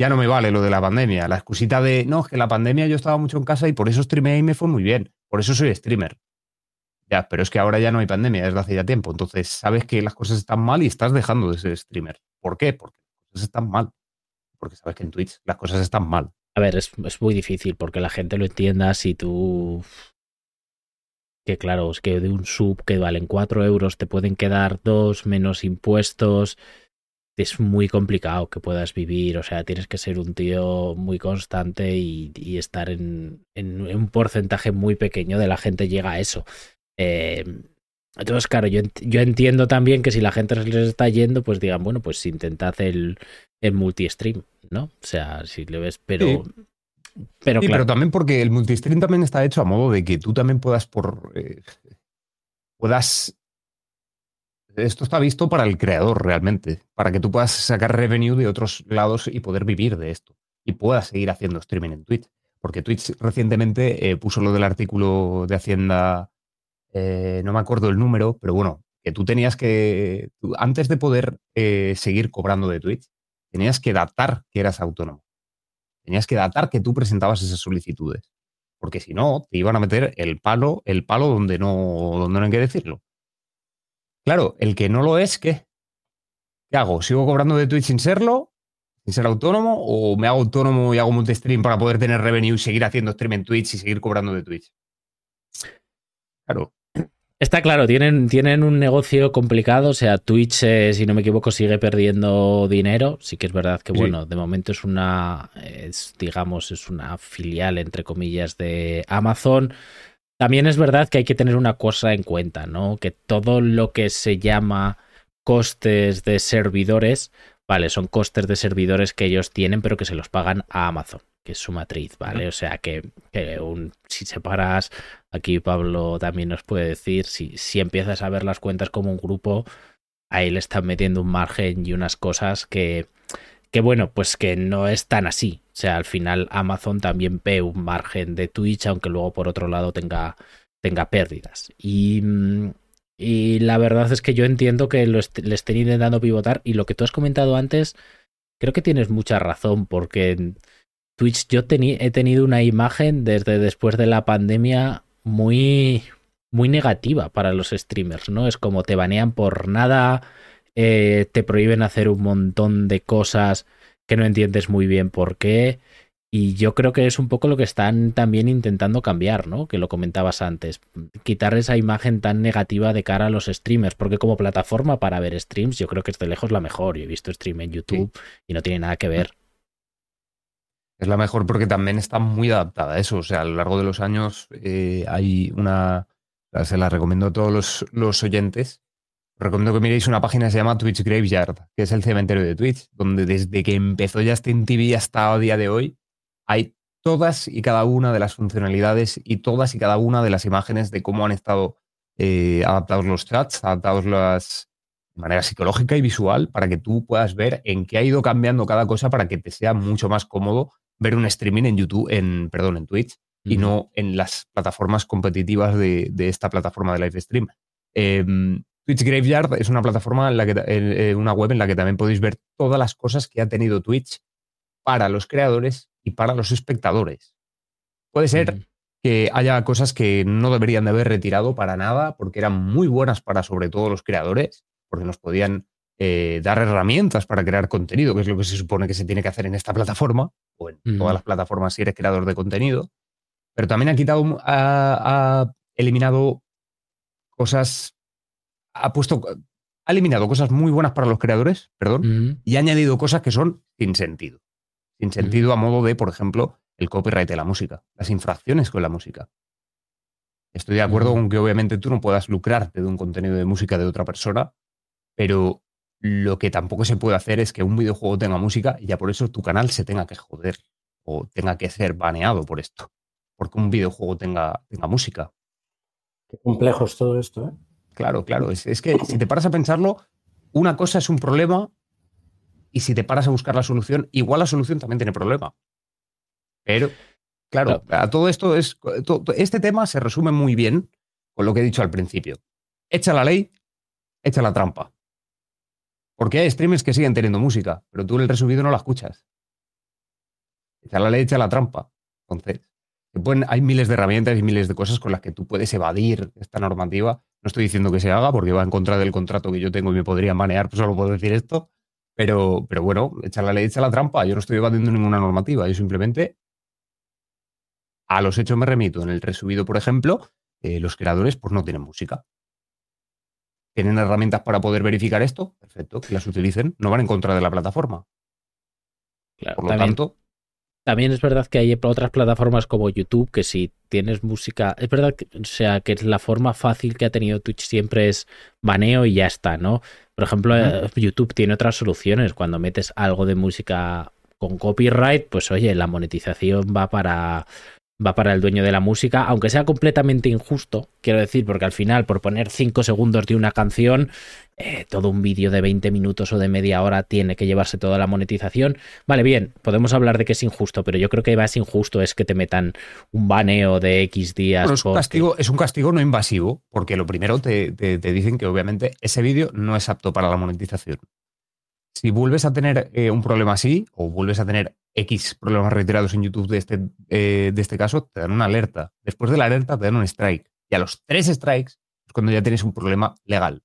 ya no me vale lo de la pandemia. La excusita de, no, es que la pandemia yo estaba mucho en casa y por eso streameé y me fue muy bien. Por eso soy streamer. Ya, pero es que ahora ya no hay pandemia desde hace ya tiempo. Entonces sabes que las cosas están mal y estás dejando de ser streamer. ¿Por qué? Porque las cosas están mal. Porque sabes que en Twitch las cosas están mal. A ver, es, muy difícil porque la gente lo entienda si tú. Que claro, es que de un sub que valen 4 euros te pueden quedar dos menos impuestos. Es muy complicado que puedas vivir. O sea, tienes que ser un tío muy constante y, estar en, en un porcentaje muy pequeño de la gente llega a eso. Eh, entonces, claro, yo, yo, entiendo también que si la gente les está yendo, pues digan, bueno, pues intentad el, el multi-stream, ¿no? O sea, si le ves, pero... Pero, pero también porque el multi-stream también está hecho a modo de que tú también puedas por... Eh, puedas... Esto está visto para el creador realmente, para que tú puedas sacar revenue de otros lados y poder vivir de esto. Y puedas seguir haciendo streaming en Twitch. Porque Twitch recientemente eh, puso lo del artículo de Hacienda eh, no me acuerdo el número, pero bueno, que tú tenías que, antes de poder eh, seguir cobrando de Twitch, tenías que datar que eras autónomo. Tenías que datar que tú presentabas esas solicitudes. Porque si no, te iban a meter el palo, el palo donde no, donde no hay que decirlo. Claro, el que no lo es, ¿qué? ¿qué hago? ¿Sigo cobrando de Twitch sin serlo? ¿Sin ser autónomo? ¿O me hago autónomo y hago multi-stream para poder tener revenue y seguir haciendo stream en Twitch y seguir cobrando de Twitch? Claro. Está claro, tienen, tienen un negocio complicado. O sea, Twitch, eh, si no me equivoco, sigue perdiendo dinero. Sí que es verdad que, bueno, de momento es una, es, digamos, es una filial, entre comillas, de Amazon. También es verdad que hay que tener una cosa en cuenta, ¿no? Que todo lo que se llama costes de servidores, vale, son costes de servidores que ellos tienen, pero que se los pagan a Amazon que es su matriz, ¿vale? O sea que, un, si separas, aquí Pablo también nos puede decir, si, si empiezas a ver las cuentas como un grupo, ahí le están metiendo un margen y unas cosas que, que bueno, pues que no es tan así. O sea, al final Amazon también ve un margen de Twitch, aunque luego por otro lado tenga, tenga pérdidas. Y, y la verdad es que yo entiendo que lo le estén intentando pivotar y lo que tú has comentado antes, creo que tienes mucha razón porque Twitch yo he tenido una imagen desde después de la pandemia muy, muy negativa para los streamers, ¿no? Es como te banean por nada, eh, te prohíben hacer un montón de cosas que no entiendes muy bien por qué. Y yo creo que es un poco lo que están también intentando cambiar, ¿no? Que lo comentabas antes. Quitar esa imagen tan negativa de cara a los streamers. Porque como plataforma para ver streams, yo creo que es de lejos la mejor. Yo he visto stream en YouTube y no tiene nada que ver. Es la mejor porque también está muy adaptada a eso. O sea, a lo largo de los años eh, hay una. Se la recomiendo a todos los, los oyentes. Recomiendo que miréis una página que se llama Twitch Graveyard, que es el cementerio de Twitch, donde desde que empezó Justin TV hasta el día de hoy hay todas y cada una de las funcionalidades y todas y cada una de las imágenes de cómo han estado eh, adaptados los chats, adaptados las, de manera psicológica y visual para que tú puedas ver en qué ha ido cambiando cada cosa para que te sea mucho más cómodo ver un streaming en YouTube, en, perdón, en Twitch, y no en las plataformas competitivas de, esta plataforma de live stream. Em, Twitch Graveyard es una plataforma, en la que, eh, una web en la que también podéis ver todas las cosas que ha tenido Twitch para los creadores y para los espectadores. Puede ser que haya cosas que no deberían de haber retirado para nada, porque eran muy buenas para sobre todo los creadores, porque nos podían eh, dar herramientas para crear contenido, que es lo que se supone que se tiene que hacer en esta plataforma, o en todas las plataformas si eres creador de contenido. Pero también ha quitado, ha, eliminado cosas, ha puesto, ha eliminado cosas muy buenas para los creadores, perdón, y ha añadido cosas que son sin sentido. Sin sentido a modo de, por ejemplo, el copyright de la música, las infracciones con la música. Estoy de acuerdo con que obviamente tú no puedas lucrarte de un contenido de música de otra persona, pero lo que tampoco se puede hacer es que un videojuego tenga música y ya por eso tu canal se tenga que joder o tenga que ser baneado por esto. Porque un videojuego tenga, tenga música. Qué complejo es todo esto, ¿eh? Claro, claro. Es, es, que si te paras a pensarlo, una cosa es un problema y si te paras a buscar la solución, igual la solución también tiene problema. Pero, claro, a todo esto es. este tema se resume muy bien con lo que he dicho al principio. Echa la ley, echa la trampa. Porque hay streamers que siguen teniendo música, pero tú en el resubido no la escuchas. Echa la ley, echa la trampa. Entonces, hay miles de herramientas y miles de cosas con las que tú puedes evadir esta normativa. No estoy diciendo que se haga porque va en contra del contrato que yo tengo y me podría manear, pues solo puedo decir esto. Pero, pero bueno, echa la ley, echa la trampa. Yo no estoy evadiendo ninguna normativa. Yo simplemente a los hechos me remito. En el resubido, por ejemplo, eh, los creadores pues no tienen música. ¿Tienen herramientas para poder verificar esto? Perfecto, que las utilicen. No van en contra de la plataforma. Claro, Por lo tanto. También es verdad que hay otras plataformas como YouTube que si tienes música. Es verdad que, o sea, que la forma fácil que ha tenido Twitch siempre es baneo y ya está, ¿no? Por ejemplo, eh, YouTube tiene otras soluciones. Cuando metes algo de música con copyright, pues oye, la monetización va para va para el dueño de la música, aunque sea completamente injusto, quiero decir, porque al final, por poner 5 segundos de una canción, eh, todo un vídeo de 20 minutos o de media hora tiene que llevarse toda la monetización. Vale, bien, podemos hablar de que es injusto, pero yo creo que más injusto es que te metan un baneo de X días. es, un castigo, es un castigo no invasivo, porque lo primero te, te dicen que obviamente ese vídeo no es apto para la monetización. Si vuelves a tener eh, un problema así, o vuelves a tener X problemas reiterados en YouTube de este, eh, de este caso, te dan una alerta. Después de la alerta te dan un strike. Y a los tres strikes es cuando ya tienes un problema legal.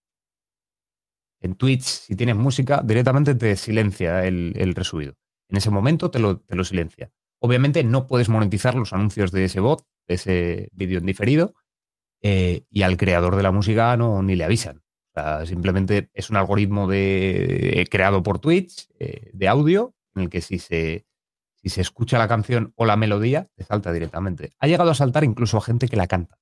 En Twitch, si tienes música, directamente te silencia el, el resubido. En ese momento te lo, silencia. Obviamente no puedes monetizar los anuncios de ese bot, de ese vídeo en diferido, eh, y al creador de la música no ni le avisan. simplemente es un algoritmo de, creado por Twitch eh, de audio en el que si se, si se escucha la canción o la melodía, te salta directamente. Ha llegado a saltar incluso a gente que la canta.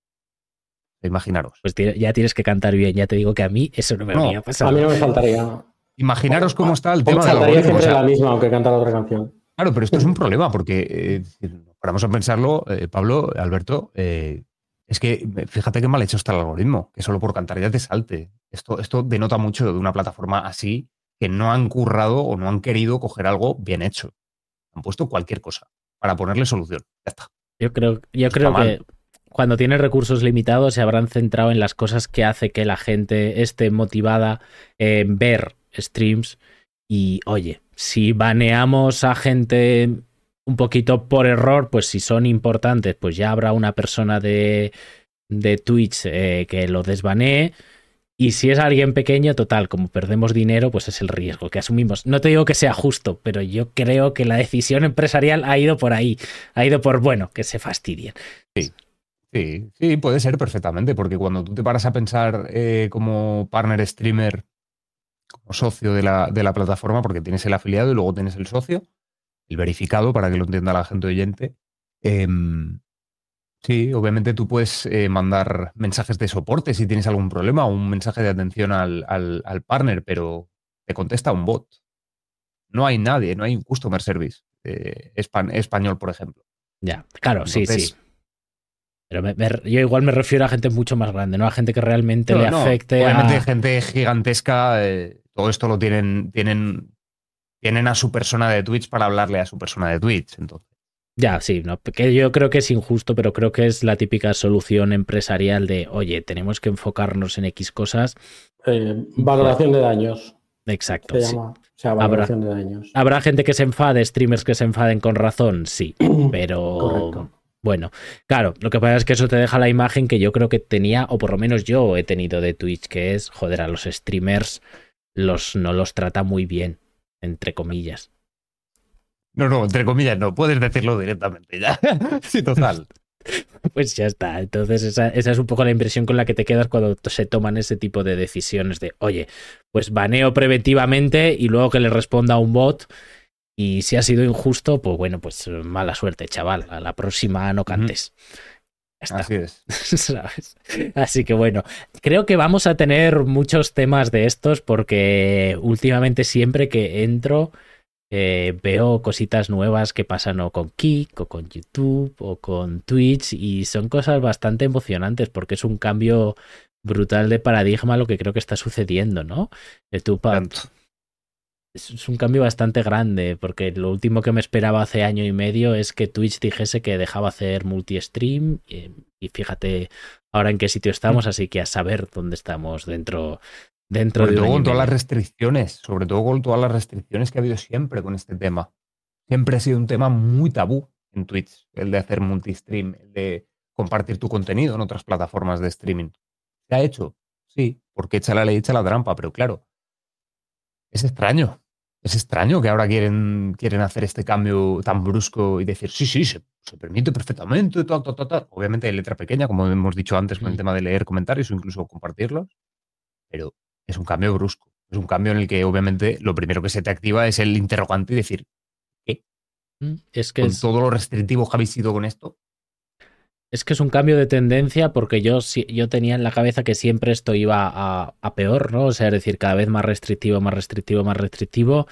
Imaginaros. Pues ya tienes que cantar bien, ya te digo que a mí eso no me no, A mí no me faltaría. Imaginaros cómo está el tema de la siempre la misma, aunque cantara otra canción. Claro, pero esto es un problema porque, eh, vamos a pensarlo, eh, Pablo, Alberto, eh, es que fíjate qué mal hecho está el algoritmo, que solo por cantar ya te salte. Esto, esto denota mucho de una plataforma así que no han currado o no han querido coger algo bien hecho. Han puesto cualquier cosa para ponerle solución. Ya está. Yo creo, yo creo que cuando tienes recursos limitados se habrán centrado en las cosas que hace que la gente esté motivada en ver streams y oye, si baneamos a gente un poquito por error, pues si son importantes, pues ya habrá una persona de, de Twitch eh, que lo desbanee. Y si es alguien pequeño, total, como perdemos dinero, pues es el riesgo que asumimos. No te digo que sea justo, pero yo creo que la decisión empresarial ha ido por ahí. Ha ido por, bueno, que se fastidien. Sí. Sí, puede ser perfectamente, porque cuando tú te paras a pensar eh, como partner streamer, como socio de la, de la plataforma, porque tienes el afiliado y luego tienes el socio, el verificado para que lo entienda la gente oyente. Em, sí, obviamente tú puedes eh, mandar mensajes de soporte si tienes algún problema o un mensaje de atención al, partner, pero te contesta un bot. No hay nadie, no hay un customer service eh, español, por ejemplo. Ya, claro, sí, sí. Pero yo igual me refiero a gente mucho más grande, ¿no? A gente que realmente le afecte. Obviamente, gente gigantesca, eh, todo esto lo tienen, tienen tienen a su persona de Twitch para hablarle a su persona de Twitch. Entonces. Ya, sí, no, que yo creo que es injusto, pero creo que es la típica solución empresarial de, oye, tenemos que enfocarnos en X cosas. Eh, valoración de daños. Exacto. Se llama. O sea, valoración de daños. ¿Habrá gente que se enfade, streamers que se enfaden con razón? Sí, pero... Bueno, claro, lo que pasa es que eso te deja la imagen que yo creo que tenía, o por lo menos yo he tenido de Twitch, que es, joder, a los streamers los, no los trata muy bien entre comillas. No, no, entre comillas no, puedes decirlo directamente ya. sí, total. Pues ya está. Entonces, esa, es un poco la impresión con la que te quedas cuando se toman ese tipo de decisiones de, oye, pues baneo preventivamente y luego que le responda un bot. Y si ha sido injusto, pues bueno, pues mala suerte, chaval. A la próxima no cantes. Así es. Así que bueno, creo que vamos a tener muchos temas de estos porque últimamente siempre que entro eh, veo cositas nuevas que pasan o con Kik o con YouTube o con Twitch y son cosas bastante emocionantes porque es un cambio brutal de paradigma lo que creo que está sucediendo, ¿no? YouTube es un cambio bastante grande, porque lo último que me esperaba hace año y medio es que Twitch dijese que dejaba hacer multi-stream. Y, fíjate ahora en qué sitio estamos, así que a saber dónde estamos dentro, dentro sobre todo con todas las restricciones, sobre todo con todas las restricciones que ha habido siempre con este tema. Siempre ha sido un tema muy tabú en Twitch, el de hacer multi-stream, el de compartir tu contenido en otras plataformas de streaming. ¿Se ha hecho? Sí, porque echa la ley, echa la trampa, pero claro, es extraño. Es extraño que ahora quieren, quieren hacer este cambio tan brusco y decir, sí, sí, se, permite perfectamente, tal, tal, tal, Obviamente hay letra pequeña, como hemos dicho antes con el mm. tema de leer comentarios o incluso compartirlos, pero es un cambio brusco. Es un cambio en el que obviamente lo primero que se te activa es el interrogante y decir, ¿qué? Mm, es que con todo lo restrictivo que habéis sido con esto. Es que es un cambio de tendencia porque yo, yo tenía en la cabeza que siempre esto iba a, peor, ¿no? O sea, es decir, cada vez más restrictivo, más restrictivo, más restrictivo.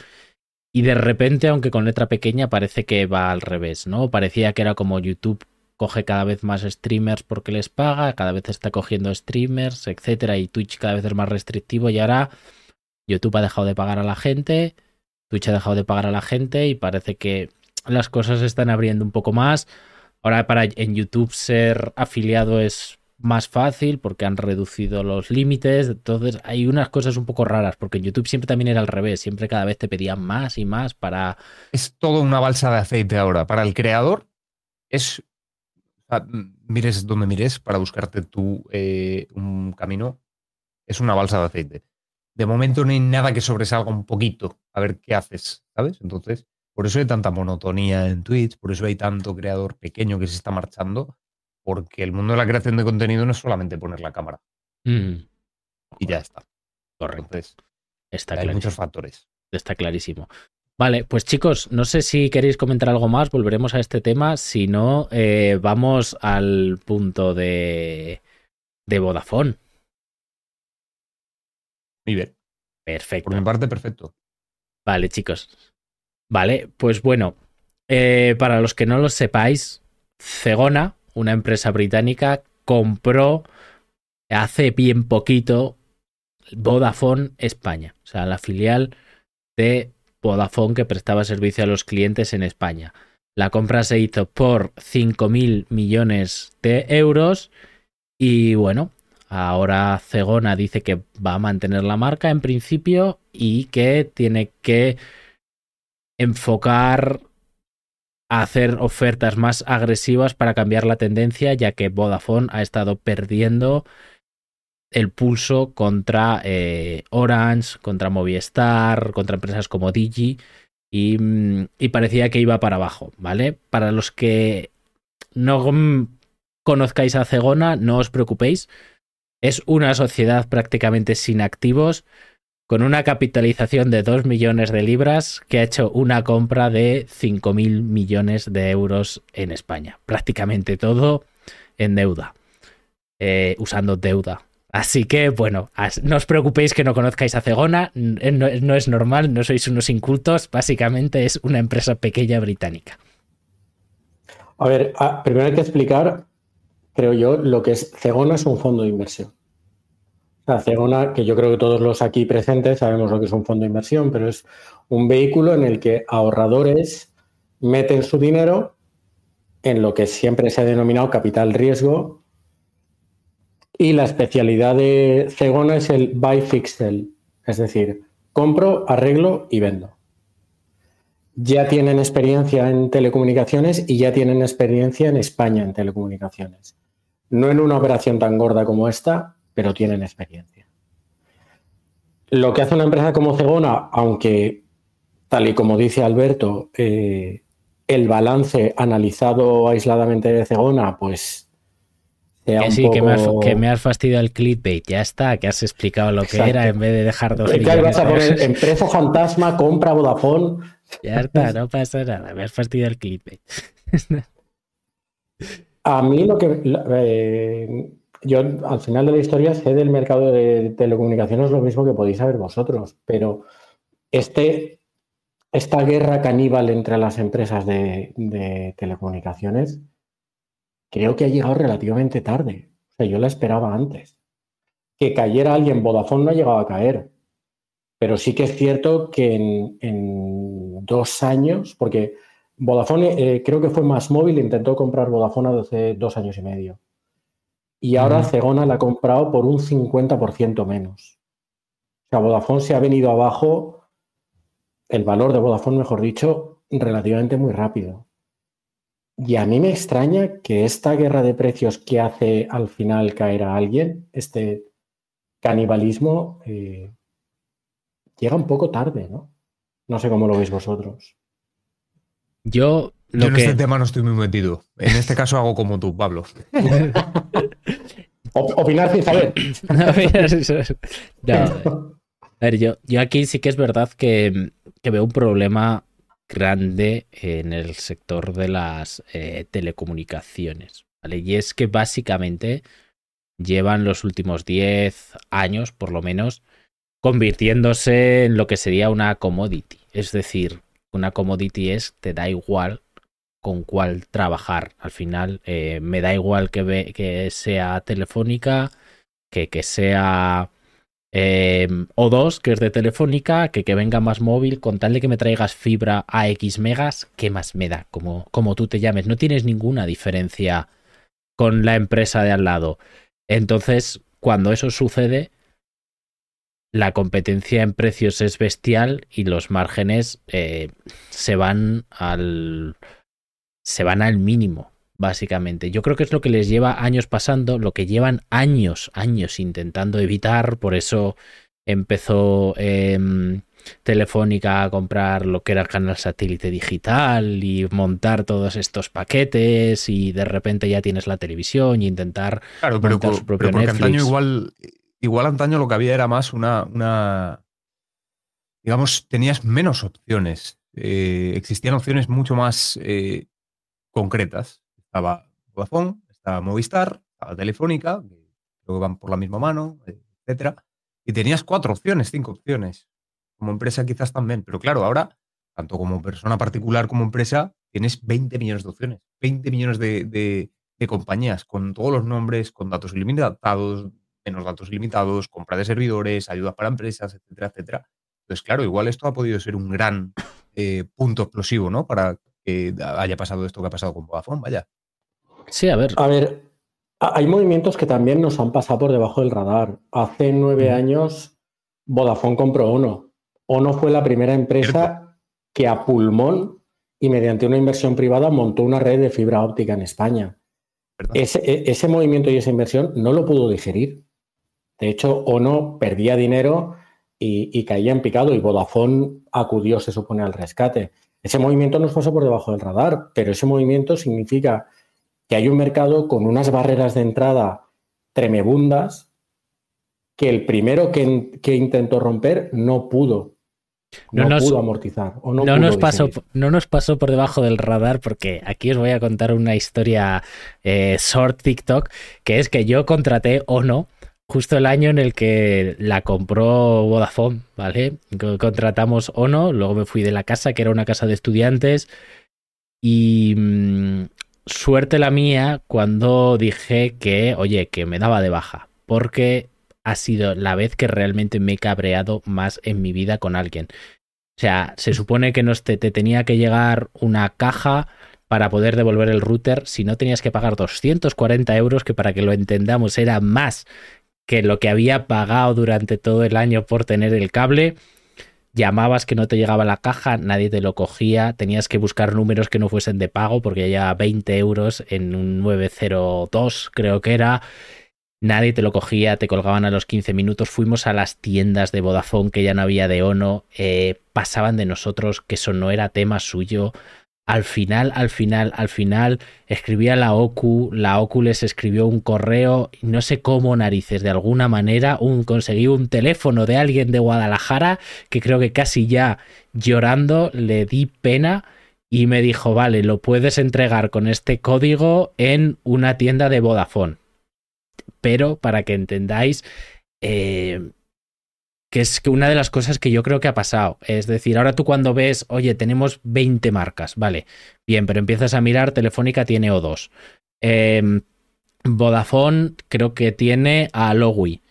Y de repente, aunque con letra pequeña, parece que va al revés, ¿no? Parecía que era como YouTube coge cada vez más streamers porque les paga, cada vez está cogiendo streamers, etcétera, y Twitch cada vez es más restrictivo y ahora YouTube ha dejado de pagar a la gente, Twitch ha dejado de pagar a la gente y parece que las cosas se están abriendo un poco más. Ahora para en YouTube ser afiliado es más fácil porque han reducido los límites. Entonces hay unas cosas un poco raras porque en YouTube siempre también era al revés. Siempre cada vez te pedían más y más para... Es todo una balsa de aceite ahora. Para el creador es... mires donde mires para buscarte tú eh, un camino. Es una balsa de aceite. de momento no hay nada que sobresalga un poquito, a ver qué haces, ¿sabes? Entonces, por eso hay tanta monotonía en Twitch, por eso hay tanto creador pequeño que se está marchando, porque el mundo de la creación de contenido no es solamente poner la cámara. Mm. Y ya está. Correcto. está hay muchos factores. Está clarísimo. Vale, pues chicos, no sé si queréis comentar algo más, volveremos a este tema. Si no, eh, vamos al punto de, de Vodafone. Muy bien. Perfecto. Por mi parte, perfecto. Vale, chicos. Vale, pues bueno, eh, para los que no lo sepáis, Cegona, una empresa británica, compró hace bien poquito Vodafone España, o sea, la filial de Vodafone que prestaba servicio a los clientes en España. La compra se hizo por 5.000 millones de euros y bueno, ahora Cegona dice que va a mantener la marca en principio y que tiene que enfocar a hacer ofertas más agresivas para cambiar la tendencia, ya que Vodafone ha estado perdiendo el pulso contra eh, Orange, contra Movistar, contra empresas como Digi mm, y, parecía que iba para abajo, ¿vale? Para los que no conozcáis a Cegona, no os preocupéis. Es una sociedad prácticamente sin activos, con una capitalización de 2 millones de libras, que ha hecho una compra de 5.000 millones de euros en España. Prácticamente todo en deuda, eh, usando deuda Así que, bueno, no os preocupéis que no conozcáis a Cegona, no, es normal, no sois unos incultos, básicamente es una empresa pequeña británica. A ver, ah, primero hay que explicar, creo yo, lo que es Cegona es un fondo de inversión. O Cegona, que yo creo que todos los aquí presentes sabemos lo que es un fondo de inversión, pero es un vehículo en el que ahorradores meten su dinero en lo que siempre se ha denominado capital riesgo y la especialidad de Cegona es el buy, fix, sell. Es decir, compro, arreglo y vendo. Ya tienen experiencia en telecomunicaciones y ya tienen experiencia en España en telecomunicaciones. No en una operación tan gorda como esta, pero tienen experiencia. Lo que hace una empresa como Cegona, aunque tal y como dice Alberto, eh, el balance analizado aisladamente de Cegona, pues que sí, que, me has, que, me has, fastidiado el clickbait. Ya está, que has explicado lo que era en vez de dejar dos vas a poner empresa fantasma, compra Vodafone. Ya está, no pasa nada. Me has fastidiado el clickbait. a mí lo que... Eh, yo al final de la historia sé del mercado de telecomunicaciones lo mismo que podéis saber vosotros, pero este, esta guerra caníbal entre las empresas de, telecomunicaciones creo que ha llegado relativamente tarde. O sea, yo la esperaba antes. Que cayera alguien, Vodafone no ha llegado a caer. Pero sí que es cierto que en, dos años, porque Vodafone eh, creo que fue más móvil, intentó comprar Vodafone hace dos años y medio. Y ahora Cegona la ha comprado por un 50% menos. O sea, Vodafone se ha venido abajo, el valor de Vodafone, mejor dicho, relativamente muy rápido. Y a mí me extraña que esta guerra de precios que hace al final caer a alguien, este canibalismo, eh, llega un poco tarde, ¿no? No sé cómo lo veis vosotros. Yo lo en este tema no estoy muy metido. En este caso hago como tú, Pablo. Opinar sin saber. a ver, yo, yo aquí sí que es verdad que, que veo un problema grande en el sector de las eh, telecomunicaciones. ¿vale? Y es que básicamente llevan los últimos 10 años, por lo menos, convirtiéndose en lo que sería una commodity. Es decir, una commodity es, te da igual con cuál trabajar. Al final, eh, me da igual que, que sea telefónica, que, que sea Em, o dos, que es de Telefónica, que, que venga más móvil, con tal de que me traigas fibra a X megas, ¿qué más me da? Como, como tú te llames, no tienes ninguna diferencia con la empresa de al lado. Entonces, cuando eso sucede, la competencia en precios es bestial y los márgenes eh, se van al se van al mínimo básicamente. Yo creo que es lo que les lleva años pasando, lo que llevan años, años intentando evitar, por eso empezó em, Telefónica a comprar lo que era el canal satélite digital y montar todos estos paquetes y de repente ya tienes la televisión y intentar claro, pero, su propio pero antaño igual, igual antaño lo que había era más una, una digamos, tenías menos opciones. Eh, existían opciones mucho más eh, concretas. Estaba Vodafone, estaba Movistar, estaba Telefónica, que creo que van por la misma mano, etcétera. Y tenías cuatro opciones, cinco opciones. Como empresa quizás también. Pero claro, ahora, tanto como persona particular como empresa, tienes 20 millones de opciones. 20 millones de, compañías con todos los nombres, con datos ilimitados, menos datos ilimitados, compra de servidores, ayudas para empresas, etcétera, etcétera. Entonces, claro, igual esto ha podido ser un gran eh, punto explosivo, ¿no? Para que haya pasado esto que ha pasado con Vodafone, vaya. Sí, a ver. A ver, hay movimientos que también nos han pasado por debajo del radar. Hace nueve años Vodafone compró Ono. Ono fue la primera empresa que a pulmón y mediante una inversión privada montó una red de fibra óptica en España. Ese, e, ese, movimiento y esa inversión no lo pudo digerir. De hecho, Ono perdía dinero y, y, caía en picado y Vodafone acudió, se supone, al rescate. Ese movimiento nos pasó por debajo del radar, pero ese movimiento significa que hay un mercado con unas barreras de entrada tremebundas que el primero que, intentó romper no pudo. No, pudo amortizar. no, nos pasó, no nos pasó por debajo del radar porque aquí os voy a contar una historia eh, short TikTok, que es que yo contraté o no justo el año en el que la compró Vodafone, ¿vale? Contratamos Ono, luego me fui de la casa, que era una casa de estudiantes, y mm, suerte la mía cuando dije que, oye, que me daba de baja, porque ha sido la vez que realmente me he cabreado más en mi vida con alguien. O sea, se supone que te, te tenía que llegar una caja para poder devolver el router, si no tenías que pagar 240 euros, que para que lo entendamos era más que lo que había pagado durante todo el año por tener el cable llamabas que no te llegaba la caja, nadie te lo cogía, tenías que buscar números que no fuesen de pago porque ya 20 euros en un 902 creo que era. Nadie te lo cogía, te colgaban a los 15 minutos. Fuimos a las tiendas de Vodafone que ya no había de Ono, eh, pasaban de nosotros, que eso no era tema suyo al final, al final, al final, escribía la OCU, la OCU les escribió un correo, no sé cómo narices, de alguna manera, un, conseguí un teléfono de alguien de Guadalajara, que creo que casi ya llorando le di pena y me dijo, vale, lo puedes entregar con este código en una tienda de Vodafone. Pero para que entendáis, eh, que es que una de las cosas que yo creo que ha pasado. Es decir, ahora tú cuando ves, oye, tenemos 20 marcas, vale, bien, pero empiezas a mirar, Telefónica tiene O2. Em, Vodafone creo que tiene a Lowy.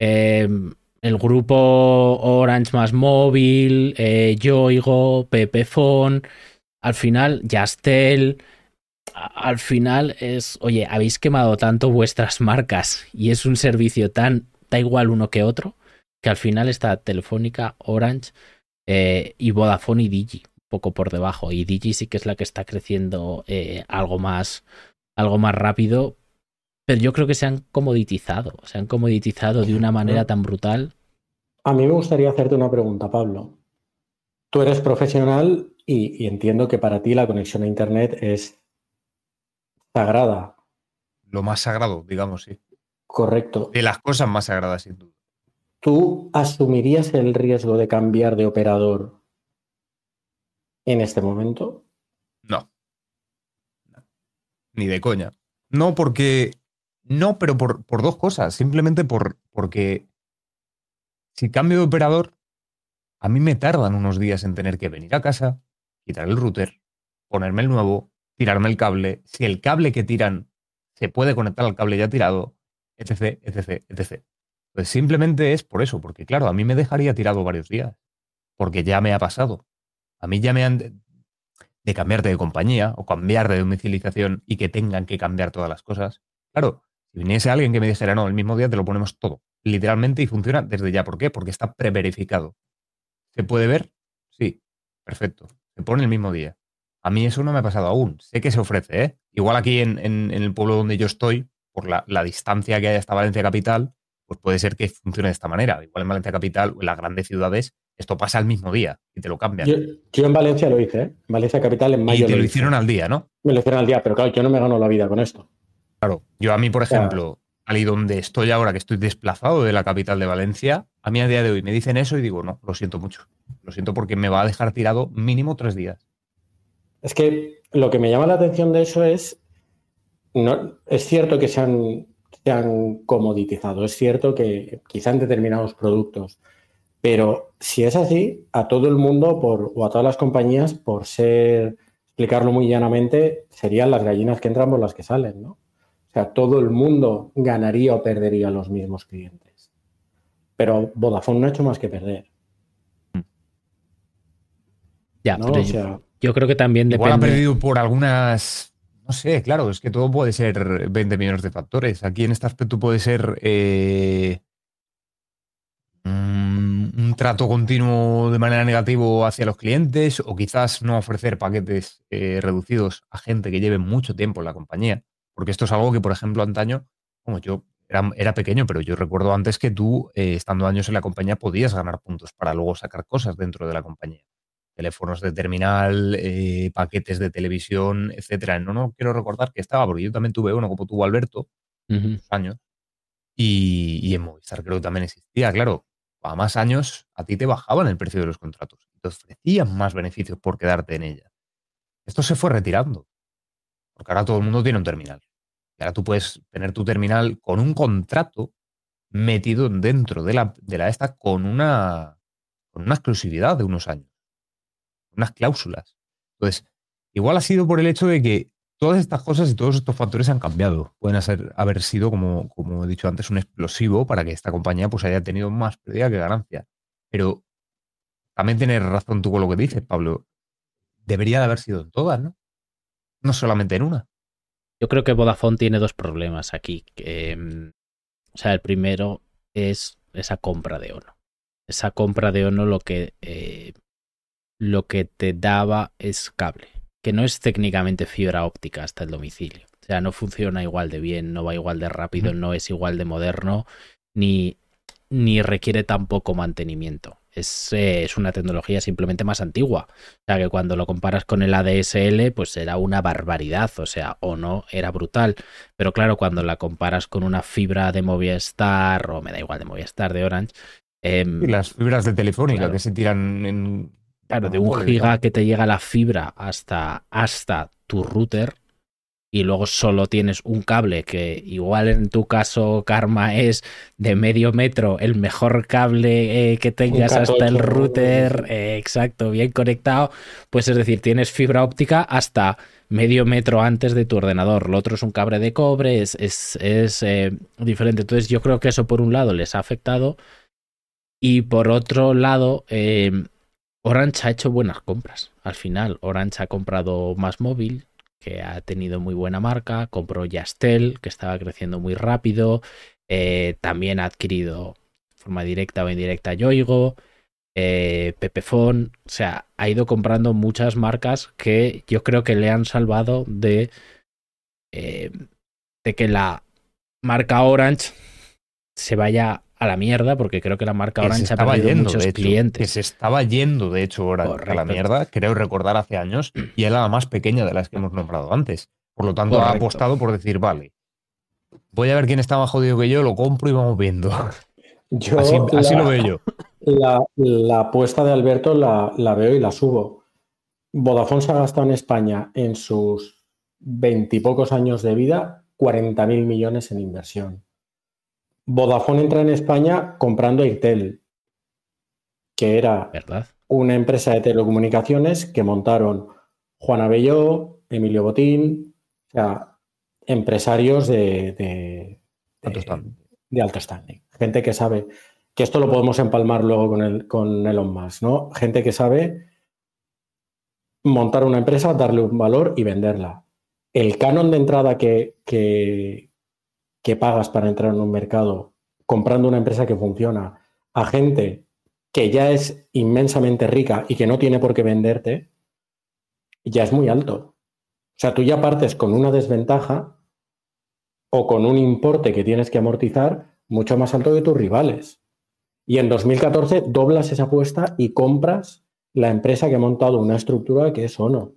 Em, el grupo Orange más móvil, eh, Yoigo, Pepefone, al final, Yastel. Al final es, oye, habéis quemado tanto vuestras marcas y es un servicio tan, da igual uno que otro, que al final está Telefónica, Orange eh, y Vodafone y Digi, un poco por debajo. Y Digi sí que es la que está creciendo eh, algo, más, algo más rápido, pero yo creo que se han comoditizado, se han comoditizado de una manera tan brutal. A mí me gustaría hacerte una pregunta, Pablo. Tú eres profesional y, y entiendo que para ti la conexión a Internet es sagrada. Lo más sagrado, digamos, sí. Correcto. De las cosas más sagradas, sin duda. ¿Tú asumirías el riesgo de cambiar de operador en este momento? No. Ni de coña. No, porque. No, pero por, por dos cosas. Simplemente por, porque si cambio de operador, a mí me tardan unos días en tener que venir a casa, quitar el router, ponerme el nuevo, tirarme el cable. Si el cable que tiran se puede conectar al cable ya tirado, etc, etc, etc. Pues simplemente es por eso, porque claro, a mí me dejaría tirado varios días, porque ya me ha pasado. A mí ya me han de, cambiarte de compañía o cambiar de domiciliación y que tengan que cambiar todas las cosas. Claro, si viniese alguien que me dijera, no, el mismo día te lo ponemos todo, literalmente, y funciona desde ya. ¿Por qué? Porque está preverificado. ¿Se puede ver? Sí, perfecto. Se pone el mismo día. A mí eso no me ha pasado aún. Sé que se ofrece, ¿eh? Igual aquí en, el pueblo donde yo estoy, por la, la, distancia que hay hasta Valencia Capital, pues puede ser que funcione de esta manera. Igual en Valencia Capital o en las grandes ciudades esto pasa al mismo día y te lo cambian. Yo, en Valencia lo hice, ¿eh? en Valencia Capital en mayo. Y te lo, hicieron al día, ¿no? Me lo hicieron al día, pero claro, yo no me gano la vida con esto. Claro, yo a mí, por ejemplo, ahí donde estoy ahora, que estoy desplazado de la capital de Valencia, a mí a día de hoy me dicen eso y digo, no, lo siento mucho. Lo siento porque me va a dejar tirado mínimo tres días. Es que lo que me llama la atención de eso es, no, es cierto que se han, se han comoditizado, es cierto que quizá en determinados productos, pero si es así, a todo el mundo por, o a todas las compañías, por ser, explicarlo muy llanamente, serían las gallinas que entran por las que salen, ¿no? O sea, todo el mundo ganaría o perdería los mismos clientes. Pero Vodafone no ha hecho más que perder. Ya, yo, creo que también depende. Igual ha perdido por algunas. No sé, claro, es que todo puede ser 20 millones de factores. Aquí en este aspecto puede ser eh, un, trato continuo de manera negativa hacia los clientes o quizás no ofrecer paquetes eh, reducidos a gente que lleve mucho tiempo en la compañía. Porque esto es algo que, por ejemplo, antaño, como yo era, pequeño, pero yo recuerdo antes que tú, eh, estando años en la compañía, podías ganar puntos para luego sacar cosas dentro de la compañía. Teléfonos de terminal, eh, paquetes de televisión, etcétera. No, no quiero recordar que estaba, porque yo también tuve uno como tuvo Alberto, años. Y, y en Movistar creo que también existía, claro a más años, a ti te bajaban el precio de los contratos. Te ofrecían más beneficios por quedarte en ella. Esto se fue retirando. Porque ahora todo el mundo tiene un terminal. Y ahora tú puedes tener tu terminal con un contrato metido dentro de la, de la esta con una, con una exclusividad de unos años. Unas cláusulas. Entonces, igual ha sido por el hecho de que todas estas cosas y todos estos factores han cambiado. Pueden haber sido, como, como he dicho antes, un explosivo para que esta compañía pues, haya tenido más pérdida que ganancia. Pero también tienes razón tú con lo que dices, Pablo. Debería de haber sido en todas, ¿no? No solamente en una. Yo creo que Vodafone tiene dos problemas aquí. Mm, o sea, el primero es esa compra de Ono. Esa compra de Ono lo que, eh, lo que te daba es cable que no es técnicamente fibra óptica hasta el domicilio. O sea, no funciona igual de bien, no va igual de rápido, no es igual de moderno, ni, ni requiere tampoco mantenimiento. Es, eh, es, una tecnología simplemente más antigua. O sea, que cuando lo comparas con el ADSL, pues era una barbaridad. O sea, o no, era brutal. Pero claro, cuando la comparas con una fibra de Movistar, o me da igual de Movistar, de Orange. Em, y las fibras de Telefónica que se tiran en Claro, de un giga que te llega la fibra hasta, hasta tu router y luego solo tienes un cable que igual en tu caso Karma es de medio metro, el mejor cable eh, que tengas hasta el router, eh, exacto, bien conectado, pues es decir, tienes fibra óptica hasta medio metro antes de tu ordenador. Lo otro es un cable de cobre, es, es, eh, diferente. Entonces yo creo que eso por un lado les ha afectado y por otro lado... Orange ha hecho buenas compras. Al final, Orange ha comprado más móvil, que ha tenido muy buena marca, compró Yastel, que estaba creciendo muy rápido, eh, también ha adquirido de forma directa o indirecta Yoigo, eh, Pepefon, o sea, ha ido comprando muchas marcas que yo creo que le han salvado de, eh, de que la marca Orange se vaya a la mierda, porque creo que la marca Orange ha perdido muchos clientes. Que se estaba yendo, de hecho, Orange a la mierda, creo recordar hace años, y era la más pequeña de las que hemos nombrado antes. Por lo tanto, ha apostado por decir, vale, voy a ver quién está más jodido que yo, lo compro y vamos viendo. Yo así, lo veo yo. La, apuesta de Alberto la, la, veo y la subo. Vodafone se ha gastado en España en sus veintipocos años de vida 40.000 millones en inversión. Vodafone entra en España comprando Airtel, que era una empresa de telecomunicaciones que montaron Juan Abelló, Emilio Botín, o sea, empresarios de, de, alto standing. Gente que sabe, que esto lo podemos empalmar luego con, el, con Elon Musk, ¿no? Gente que sabe montar una empresa, darle un valor y venderla. El canon de entrada que, que, que pagas para entrar en un mercado comprando una empresa que funciona a gente que ya es inmensamente rica y que no tiene por qué venderte, ya es muy alto. O sea, tú ya partes con una desventaja o con un importe que tienes que amortizar mucho más alto que tus rivales. Y en 2014 doblas esa apuesta y compras la empresa que ha montado una estructura que es Ono.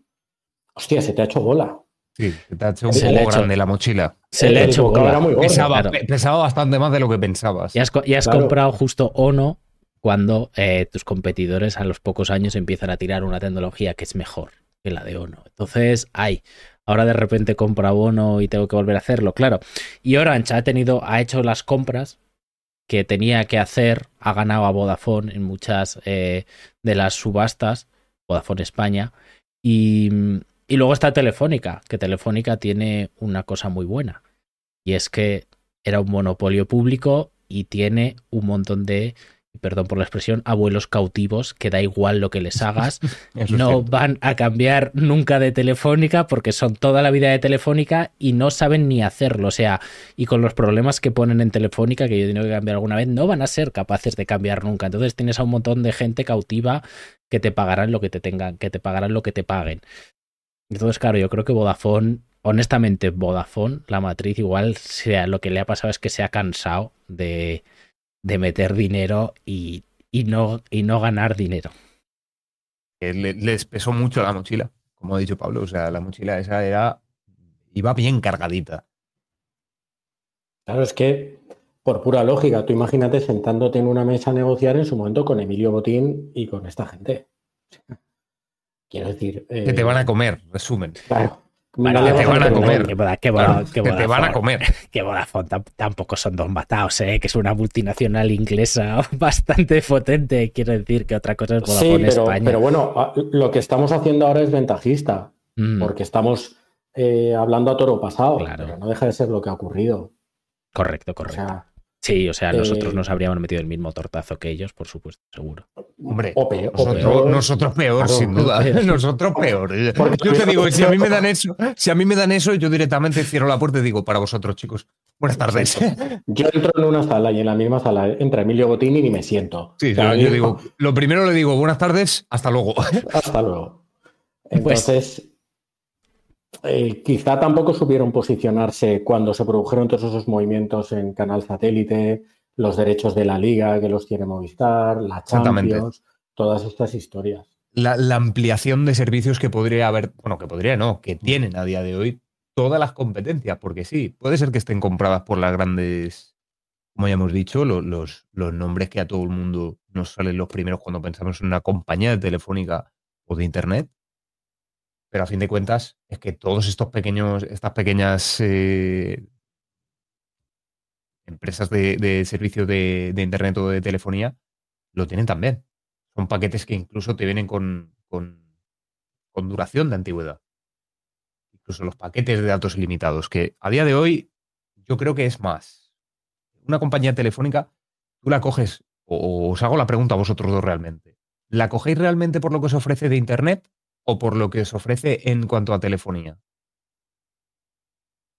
Hostia, se te ha hecho bola. Sí, se te ha hecho un poco grande la mochila. Se le ha hecho bola. Muy pesaba, pesaba, bastante más de lo que pensabas. Y has, has comprado justo Ono cuando eh, tus competidores a los pocos años empiezan a tirar una tecnología que es mejor que la de Ono. Entonces, ay, ahora de repente compra Ono y tengo que volver a hacerlo, claro. Y Orange ha tenido, ha hecho las compras que tenía que hacer, ha ganado a Vodafone en muchas eh, de las subastas, Vodafone España, y, y luego está Telefónica, que Telefónica tiene una cosa muy buena, y es que era un monopolio público y tiene un montón de perdón por la expresión, abuelos cautivos, que da igual lo que les hagas, no van a cambiar nunca de telefónica porque son toda la vida de telefónica y no saben ni hacerlo. O sea, y con los problemas que ponen en telefónica, que yo tengo que cambiar alguna vez, no van a ser capaces de cambiar nunca. Entonces tienes a un montón de gente cautiva que te pagarán lo que te tengan, que te pagarán lo que te paguen. Entonces, claro, yo creo que Vodafone, honestamente, Vodafone, la matriz, igual sea lo que le ha pasado es que se ha cansado de de meter dinero y, no, y no ganar dinero. les pesó mucho la mochila, como ha dicho Pablo. O sea, la mochila esa era. iba bien cargadita. Claro, es que por pura lógica, tú imagínate sentándote en una mesa a negociar en su momento con Emilio Botín y con esta gente. Quiero decir. que te van a comer, resumen. Claro que te van a comer. Que, te van a comer. Que Vodafone tampoco son dos matados, ¿eh? que es una multinacional inglesa bastante potente. Quiero decir que otra cosa es Vodafone sí, pero, España. Pero bueno, lo que estamos haciendo ahora es ventajista, mm. porque estamos eh, hablando a toro pasado, pero no deja de ser lo que ha ocurrido. Correcto, correcto. Sí, o sea, nosotros eh, nos habríamos metido el mismo tortazo que ellos, por supuesto, seguro. Hombre, nosotros, peor, sin duda. Nosotros peor. Yo te digo, si a mí me dan eso, si a mí me dan eso, yo directamente cierro la puerta y digo, para vosotros, chicos, buenas tardes. Yo entro en una sala y en la misma sala entra Emilio Botín y me siento. Sí, yo digo, lo primero le digo, buenas tardes, hasta luego. Hasta luego. Pues Entonces, eh, quizá tampoco supieron posicionarse cuando se produjeron todos esos movimientos en canal satélite, los derechos de la liga que los tiene Movistar, la Champions, todas estas historias. La, ampliación de servicios que podría haber, bueno, que podría no, que tienen a día de hoy todas las competencias, porque sí, puede ser que estén compradas por las grandes, como ya hemos dicho, los, los, los nombres que a todo el mundo nos salen los primeros cuando pensamos en una compañía de telefónica o de internet, pero a fin de cuentas es que todos estos pequeños, estas pequeñas eh, empresas de, servicio de, Internet o de telefonía lo tienen también. Son paquetes que incluso te vienen con, con, duración de antigüedad. Incluso los paquetes de datos ilimitados, que a día de hoy yo creo que es más. Una compañía telefónica, tú la coges, o os hago la pregunta a vosotros dos realmente. ¿La cogéis realmente por lo que os ofrece de Internet o por lo que os ofrece en cuanto a telefonía?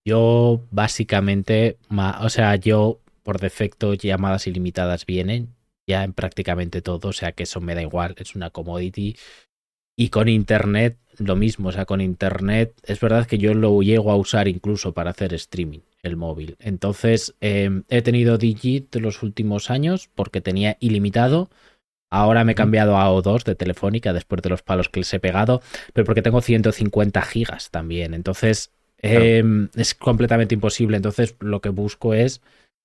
Yo básicamente, o sea, yo por defecto llamadas ilimitadas vienen ya en prácticamente todo, o sea que eso me da igual, es una commodity. Y con internet lo mismo, o sea, con internet es verdad que yo lo llego a usar incluso para hacer streaming, el móvil. Entonces em, he tenido Digit los últimos años porque tenía ilimitado Ahora me he cambiado a O2 de Telefónica después de los palos que les he pegado, pero porque tengo 150 gigas también. Entonces em, es completamente imposible. Entonces lo que busco es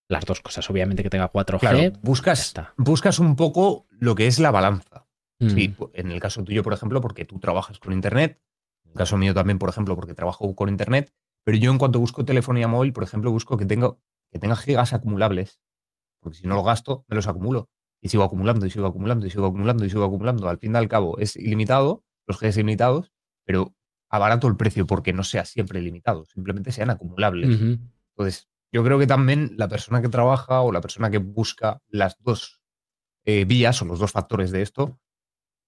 las dos cosas. Obviamente que tenga 4G. buscas, buscas un poco lo que es la balanza. Sí, mm. en el caso tuyo, por ejemplo, porque tú trabajas con Internet. En el caso mío también, por ejemplo, porque trabajo con Internet. Pero yo en cuanto busco telefonía móvil, por ejemplo, busco que, tenga, que tenga gigas acumulables. Porque si no lo gasto, me los acumulo y sigo acumulando y sigo acumulando y sigo acumulando y sigo acumulando. Al fin y al cabo es ilimitado, los GS ilimitados, pero abarato el precio porque no sea siempre ilimitado, simplemente sean acumulables. Entonces, yo creo que también la persona que trabaja o la persona que busca las dos eh, vías o los dos factores de esto,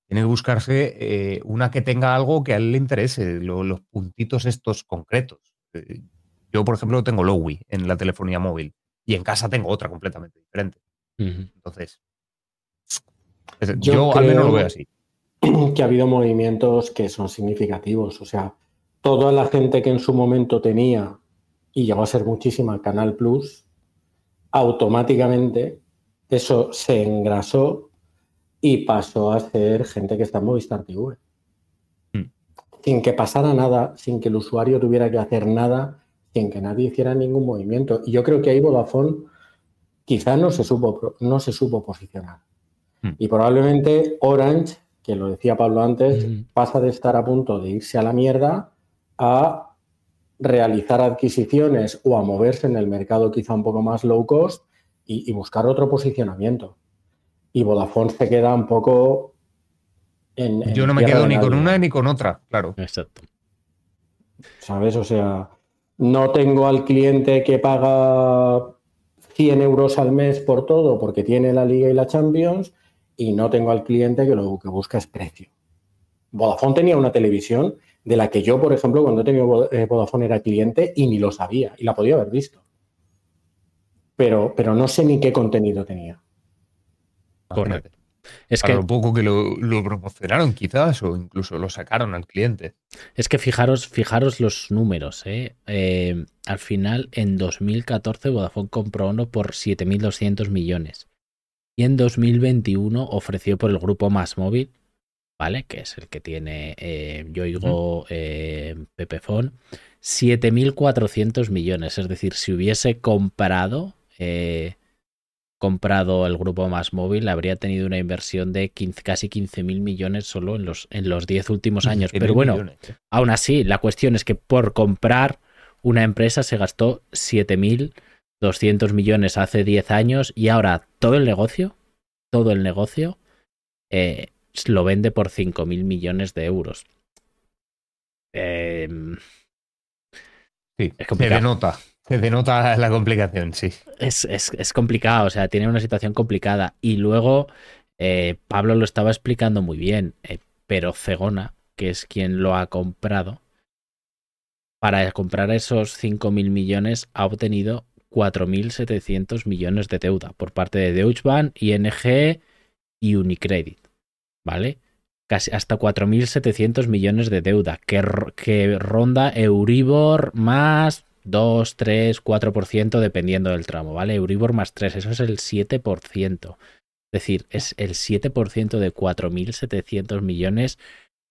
tiene que buscarse eh, una que tenga algo que a él le interese, los puntitos estos concretos. Eh, yo, por ejemplo, tengo Lowy en la telefonía móvil y en casa tengo otra completamente diferente. Entonces, yo, al menos lo veo así. Que ha habido movimientos que son significativos. O sea, toda la gente que en su momento tenía, y llegó a ser muchísima, Canal Plus, automáticamente eso se engrasó y pasó a ser gente que está en Movistar TV. Hmm. Sin que pasara nada, sin que el usuario tuviera que hacer nada, sin que nadie hiciera ningún movimiento. Y yo creo que ahí Vodafone quizá no se supo, no se supo posicionar. Hmm. Y probablemente Orange, que lo decía Pablo antes, pasa de estar a punto de irse a la mierda a realizar adquisiciones o a moverse en el mercado quizá un poco más low cost y, buscar otro posicionamiento. Y Vodafone se queda un poco en... Yo no me quedo ni con una ni con otra, claro. Exacto. ¿Sabes? O sea, no tengo al cliente que paga 100 euros al mes por todo porque tiene la Liga y la Champions y no tengo al cliente que lo que busca es precio. Vodafone tenía una televisión de la que yo, por ejemplo, cuando he tenido eh, Vodafone era cliente y ni lo sabía y la podía haber visto. Pero, pero no sé ni qué contenido tenía. Correcto. Es que lo poco que lo, promocionaron quizás o incluso lo sacaron al cliente. Es que fijaros, fijaros los números. ¿eh? Eh, al final, en 2014 Vodafone compró uno por 7.200 millones. Y en 2021 ofreció por el grupo Más Móvil ¿vale? Que es el que tiene eh, Yoigo eh, Pepefon, 7.400 millones. Es decir, si hubiese comprado, eh, comprado el grupo más móvil, habría tenido una inversión de casi 15.000 millones solo en los, en los 10 últimos años. Pero bueno, ¿eh? aún así, la cuestión es que por comprar una empresa se gastó 7.200 millones hace 10 años y ahora todo el negocio, todo el negocio, eh, lo vende por 5.000 millones de euros. Em, sí, se denota. Se denota la complicación, sí. Es, es, complicado, o sea, tiene una situación complicada. Y luego, eh, Pablo lo estaba explicando muy bien, eh, pero Cegona, que es quien lo ha comprado, para comprar esos 5.000 millones ha obtenido 4.700 millones de deuda por parte de Deutsche Bank, ING y Unicredit. ¿vale? Casi hasta 4.700 millones de deuda, que, que ronda Euribor más 2, 3, 4% dependiendo del tramo, ¿vale? Euribor más 3, eso es el 7%. Es decir, es el 7% de 4.700 millones,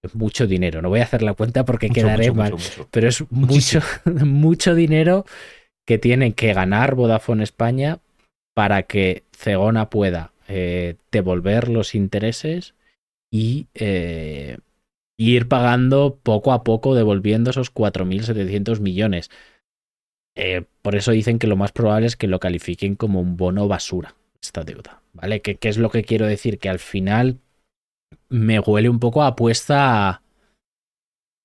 es mucho dinero. No voy a hacer la cuenta porque quedaré mal, pero es mucho, mucho dinero que tienen que ganar Vodafone España para que Cegona pueda eh, devolver los intereses y eh, ir pagando poco a poco, devolviendo esos 4.700 millones. Eh, por eso dicen que lo más probable es que lo califiquen como un bono basura, esta deuda. ¿Vale? ¿Qué, qué es lo que quiero decir? Que al final me huele un poco a apuesta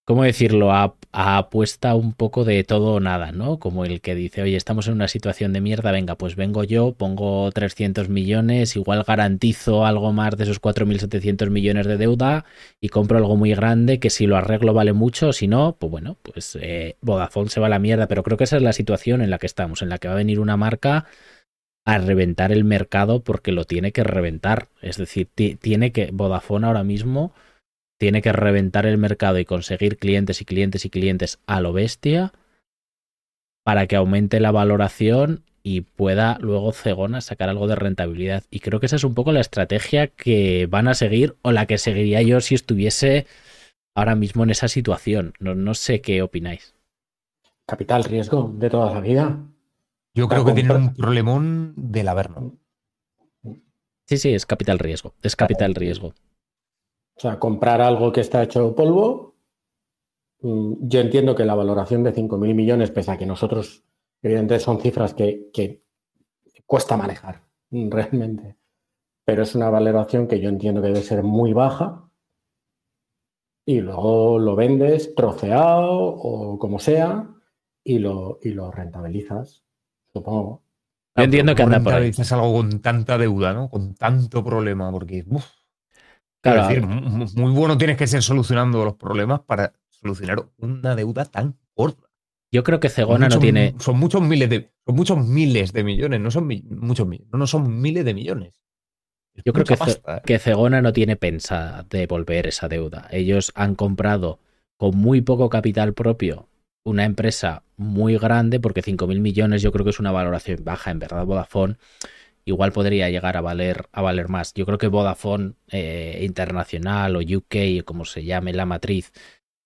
¿cómo decirlo? A, apuesta un poco de todo o nada, ¿no? Como el que dice, oye, estamos en una situación de mierda, venga, pues vengo yo, pongo 300 millones, igual garantizo algo más de esos 4.700 millones de deuda y compro algo muy grande que si lo arreglo vale mucho, si no, pues bueno, pues eh, Vodafone se va a la mierda, pero creo que esa es la situación en la que estamos, en la que va a venir una marca a reventar el mercado porque lo tiene que reventar. Es decir, tiene que Vodafone ahora mismo tiene que reventar el mercado y conseguir clientes y clientes y clientes a lo bestia para que aumente la valoración y pueda luego Cegona sacar algo de rentabilidad. Y creo que esa es un poco la estrategia que van a seguir o la que seguiría yo si estuviese ahora mismo en esa situación. No, no sé qué opináis. Capital riesgo de toda la vida. Yo creo que tienen un problemón del Averno. Sí, sí, es capital riesgo. Es capital riesgo. O sea, comprar algo que está hecho polvo, mm, yo entiendo que la valoración de 5.000 millones, pese a que nosotros, evidentemente, son cifras que, cuesta manejar mm, realmente, pero es una valoración que yo entiendo que debe ser muy baja y luego lo vendes troceado o como sea y lo, y lo rentabilizas, supongo. Yo entiendo que anda por ahí. algo con tanta deuda, ¿no? Con tanto problema, porque Claro. decir, muy bueno tienes que ser solucionando los problemas para solucionar una deuda tan corta. Yo creo que Cegona no tiene. Son muchos miles de, son muchos miles de millones, no son muchos millones, no, son miles de millones. Yo creo que, ¿eh? que Cegona no tiene pensada devolver esa deuda. Ellos han comprado con muy poco capital propio una empresa muy grande, porque 5.000 millones yo creo que es una valoración baja, en verdad Vodafone igual podría llegar a valer, a valer más. Yo creo que Vodafone eh, Internacional o UK, como se llame la matriz,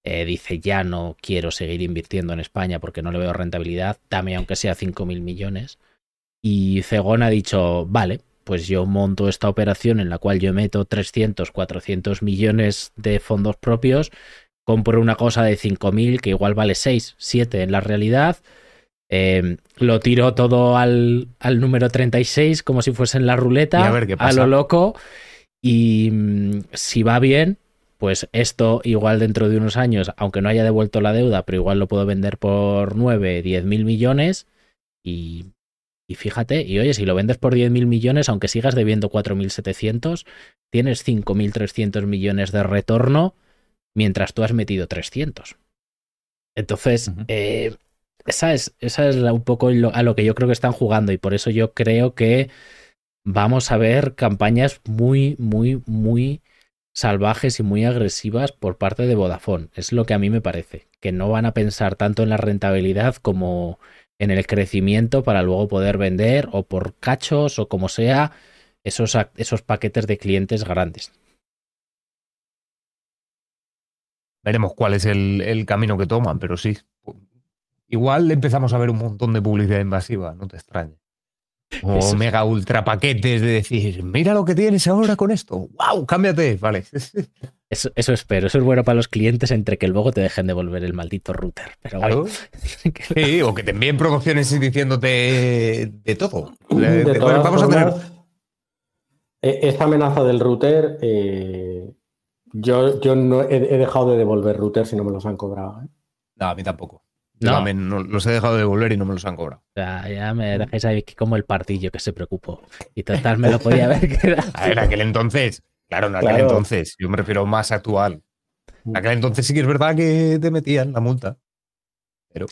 eh, dice ya no quiero seguir invirtiendo en España porque no le veo rentabilidad, dame aunque sea 5.000 millones. Y Cegón ha dicho, vale, pues yo monto esta operación en la cual yo meto 300, 400 millones de fondos propios, compro una cosa de 5.000 que igual vale 6, 7 en la realidad, eh, lo tiro todo al, al, número 36 como si fuese en la ruleta, a, lo loco. Y mm, si va bien, pues esto igual dentro de unos años, aunque no haya devuelto la deuda, pero igual lo puedo vender por 9, 10 mil millones. Y, y, fíjate, y oye, si lo vendes por 10 mil millones, aunque sigas debiendo 4.700, tienes 5.300 millones de retorno mientras tú has metido 300. Entonces, eh, esa es, esa es un poco a lo que yo creo que están jugando y por eso yo creo que vamos a ver campañas muy, muy, muy salvajes y muy agresivas por parte de Vodafone. Es lo que a mí me parece, que no van a pensar tanto en la rentabilidad como en el crecimiento para luego poder vender o por cachos o como sea esos, esos paquetes de clientes grandes. Veremos cuál es el, el camino que toman, pero sí, igual empezamos a ver un montón de publicidad invasiva, no te extrañes. O mega ultra paquetes de decir, mira lo que tienes ahora con esto. ¡Wow! Cámbiate. Vale. Eso, eso, espero. Eso es bueno para los clientes entre que luego te dejen devolver el maldito router. Pero claro. sí, o que te envíen promociones diciéndote de todo. vamos a tener. E, esta amenaza del router, eh, yo, yo no he, dejado de devolver routers si no me los han cobrado. ¿eh? No, a mí tampoco. No. los he dejado de devolver y no me los han cobrado. O sea, ya me dejáis ahí como el partillo que se preocupó. Y total, me lo podía haber quedado. A ver, aquel entonces. Claro, en aquel entonces. Yo me refiero más actual. En aquel entonces sí que es verdad que te metían la multa. Pero.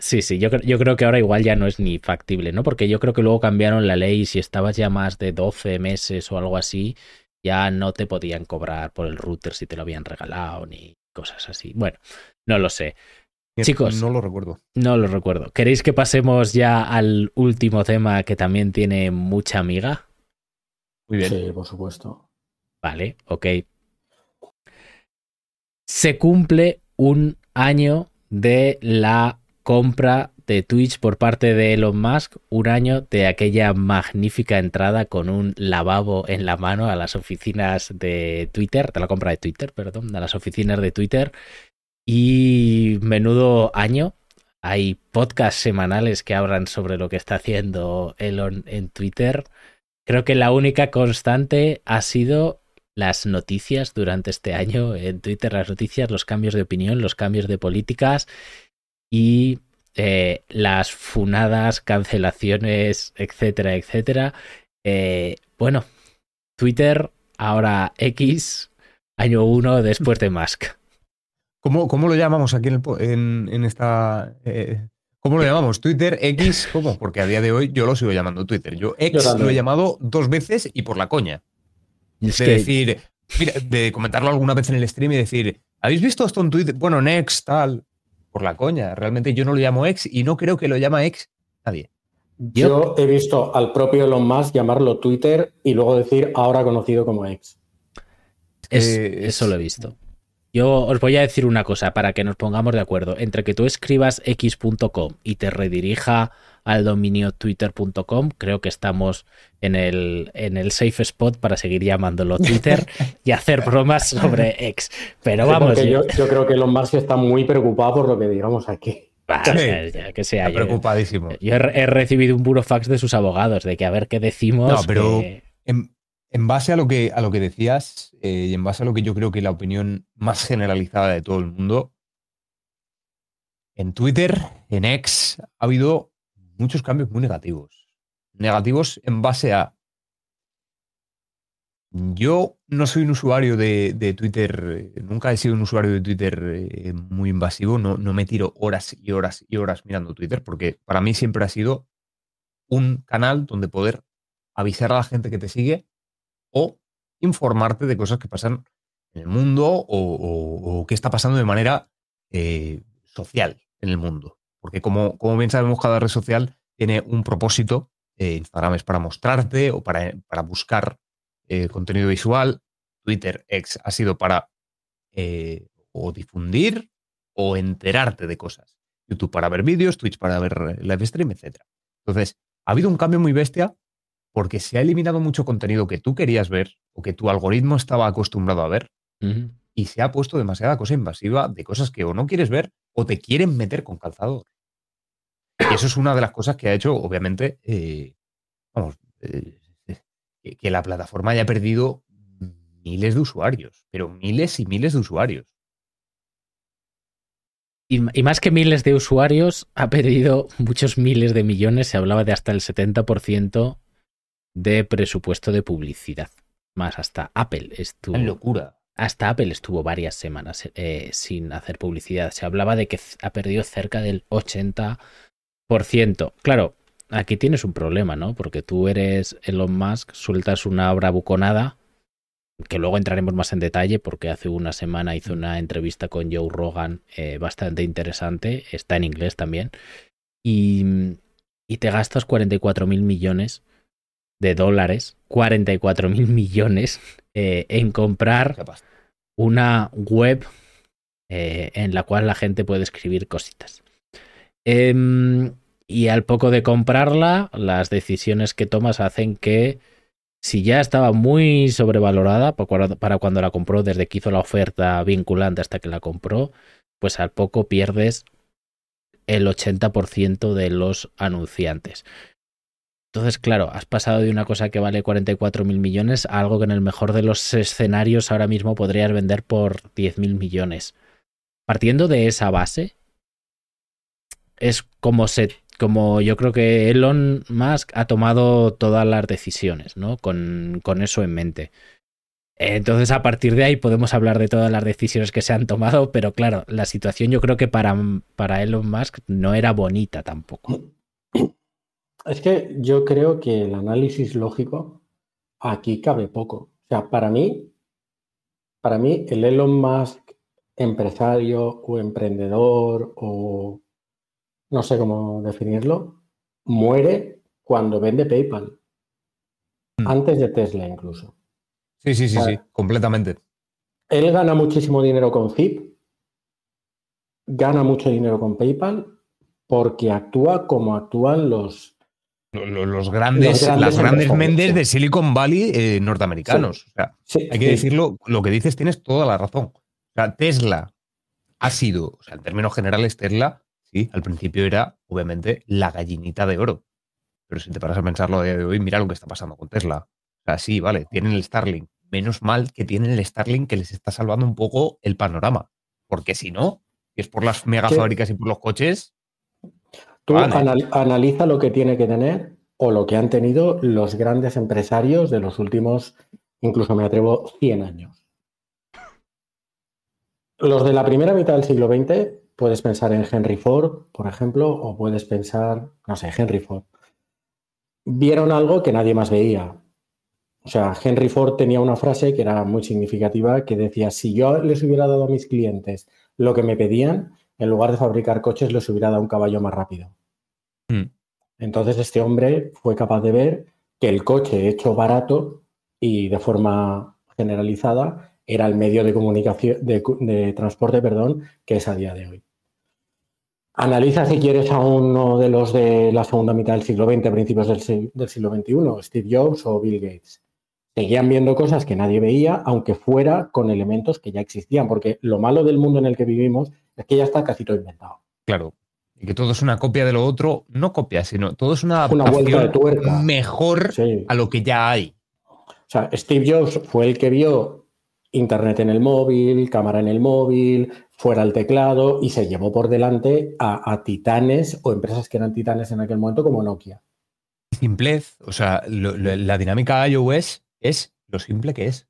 Sí, sí, yo, yo creo que ahora igual ya no es ni factible, ¿no? Porque yo creo que luego cambiaron la ley y si estabas ya más de 12 meses o algo así, ya no te podían cobrar por el router si te lo habían regalado ni cosas así. Bueno, no lo sé. Chicos, no lo recuerdo. No lo recuerdo. ¿Queréis que pasemos ya al último tema que también tiene mucha amiga? Muy bien. Sí, por supuesto. Vale, ok. Se cumple un año de la compra de Twitch por parte de Elon Musk, un año de aquella magnífica entrada con un lavabo en la mano a las oficinas de Twitter, de la compra de Twitter, perdón, a las oficinas de Twitter y menudo año. Hay podcasts semanales que hablan sobre lo que está haciendo Elon en Twitter. Creo que la única constante ha sido las noticias durante este año en Twitter, las noticias, los cambios de opinión, los cambios de políticas y eh, las funadas, cancelaciones, etcétera, etcétera. Eh, bueno, Twitter, ahora X, año uno después de Musk. ¿Cómo, ¿Cómo, lo llamamos aquí en, en, esta... Eh, ¿Cómo lo llamamos? ¿Twitter? ¿X? ¿Cómo? Porque a día de hoy yo lo sigo llamando Twitter. Yo X lo he llamado dos veces y por la coña. Es de decir, mira, de comentarlo alguna vez en el stream y decir, ¿habéis visto esto en Twitter? Bueno, Next, tal. Por la coña. Realmente yo no lo llamo X y no creo que lo llama X nadie. Yo he visto al propio Elon Musk llamarlo Twitter y luego decir ahora conocido como X. Eso lo he visto. Yo os voy a decir una cosa para que nos pongamos de acuerdo. Entre que tú escribas x.com y te redirija al dominio twitter.com, creo que estamos en el, en el safe spot para seguir llamándolo Twitter y hacer bromas sobre X. Pero vamos. yo, creo que Elon Musk está muy preocupado por lo que digamos aquí. que sea, preocupadísimo. Yo, he, recibido un burofax de sus abogados de que a ver qué decimos. No, pero en base a lo que, a lo que decías eh, y en base a lo que yo creo que es la opinión más generalizada de todo el mundo, en Twitter, en X, ha habido muchos cambios muy negativos. Negativos en base a... Yo no soy un usuario de, Twitter, nunca he sido un usuario de Twitter eh, muy invasivo, no, no me tiro horas y horas y horas mirando Twitter, porque para mí siempre ha sido un canal donde poder avisar a la gente que te sigue o informarte de cosas que pasan en el mundo o, qué está pasando de manera eh, social, en el mundo. Porque como, bien sabemos, cada red social tiene un propósito. Eh, Instagram es para mostrarte o para, buscar eh, contenido visual. Twitter ha sido para o difundir o enterarte de cosas. YouTube para ver vídeos, Twitch para ver live stream, etc. Entonces, ha habido un cambio muy bestia porque se ha eliminado mucho contenido que tú querías ver o que tu algoritmo estaba acostumbrado a ver y se ha puesto demasiada cosa invasiva de cosas que o no quieres ver o te quieren meter con calzador. Y eso es una de las cosas que ha hecho, obviamente, eh, vamos, eh, que la plataforma haya perdido miles de usuarios, pero miles y miles de usuarios. Y, más que miles de usuarios, ha perdido muchos miles de millones. Se hablaba de hasta el 70% de presupuesto de publicidad. Más hasta Apple estuvo. Locura. Hasta Apple estuvo varias semanas eh, sin hacer publicidad. Se hablaba de que ha perdido cerca del 80%. Claro, aquí tienes un problema, ¿no? Porque tú eres Elon Musk, sueltas una obra buconada que luego entraremos más en detalle porque hace una semana hizo una entrevista con Joe Rogan eh, bastante interesante, está en inglés también, y, y te gastas 44 mil millones de dólares, 44 mil millones eh, en comprar una web eh, en la cual la gente puede escribir cositas. Em, y al poco de comprarla, las decisiones que tomas hacen que si ya estaba muy sobrevalorada para cuando la compró, desde que hizo la oferta vinculante hasta que la compró, pues al poco pierdes el 80% de los anunciantes. Entonces, claro, has pasado de una cosa que vale 44 mil millones a algo que en el mejor de los escenarios ahora mismo podrías vender por 10 mil millones. Partiendo de esa base, es como se como yo creo que Elon Musk ha tomado todas las decisiones, ¿no? Con, con, eso en mente. Entonces, a partir de ahí podemos hablar de todas las decisiones que se han tomado, pero claro, la situación yo creo que para, para Elon Musk no era bonita tampoco. Es que yo creo que el análisis lógico aquí cabe poco. O sea, para mí, para mí, el Elon Musk empresario o emprendedor o no sé cómo definirlo, muere cuando vende PayPal. Hmm. Antes de Tesla incluso. Sí, sí, sí, sí, completamente. Él gana muchísimo dinero con Zip, gana mucho dinero con PayPal porque actúa como actúan los... Los, grandes, las grandes mendes de Silicon Valley eh, norteamericanos. hay que decirlo, lo que dices tienes toda la razón. O sea, Tesla ha sido, o sea, en términos generales, Tesla Sí, al principio era, obviamente, la gallinita de oro. Pero si te paras a pensarlo a día de hoy, mira lo que está pasando con Tesla. O sea, sí, vale, tienen el Starlink. Menos mal que tienen el Starlink que les está salvando un poco el panorama. Porque si no, es por las megafábricas y por los coches. Tú analiza lo que tiene que tener o lo que han tenido los grandes empresarios de los últimos, incluso me atrevo, 100 años. Los de la primera mitad del siglo XX puedes pensar en Henry Ford, por ejemplo, o puedes pensar, no sé, Henry Ford. Vieron algo que nadie más veía. O sea, Henry Ford tenía una frase que era muy significativa que decía, si yo les hubiera dado a mis clientes lo que me pedían, en lugar de fabricar coches, les hubiera dado un caballo más rápido. Hmm. Entonces este hombre fue capaz de ver que el coche hecho barato y de forma generalizada era el medio de comunicación, de, de transporte, perdón, que es a día de hoy. Analiza si quieres a uno de los de la segunda mitad del siglo XX, principios del, siglo XXI, Steve Jobs o Bill Gates. Seguían viendo cosas que nadie veía, aunque fuera con elementos que ya existían, porque lo malo del mundo en el que vivimos es que ya está casi todo inventado. Claro, y que todo es una copia de lo otro, no copia, sino todo es una adaptación mejor a lo que ya hay. O sea, Steve Jobs fue el que vio Internet en el móvil, cámara en el móvil, fuera el teclado y se llevó por delante a, titanes o empresas que eran titanes en aquel momento como Nokia. Simplez, o sea, la dinámica iOS es lo simple que es.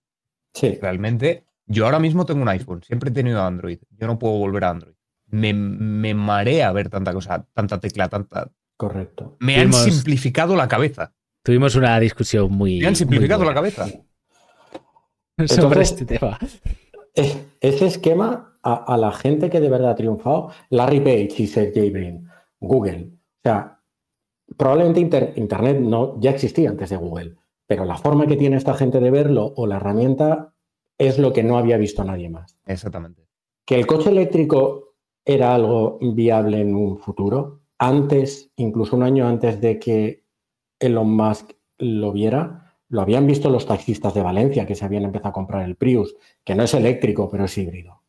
Sí. Realmente, yo ahora mismo tengo un iPhone, siempre he tenido Android, yo no puedo volver a Android. Me, marea ver tanta cosa, tanta tecla, tanta... Correcto. Me han simplificado la cabeza. Tuvimos una discusión muy... Me han simplificado la cabeza. Sobre este tema. Ese esquema a, la gente que de verdad ha triunfado, Larry Page y Sergey Brin, Google. O sea, probablemente Internet no, ya existía antes de Google, pero la forma que tiene esta gente de verlo o la herramienta es lo que no había visto nadie más. Exactamente. Que el coche eléctrico era algo viable en un futuro, antes, incluso un año antes de que Elon Musk lo viera, lo habían visto los taxistas de Valencia que se habían empezado a comprar el Prius, que no es eléctrico, pero es híbrido.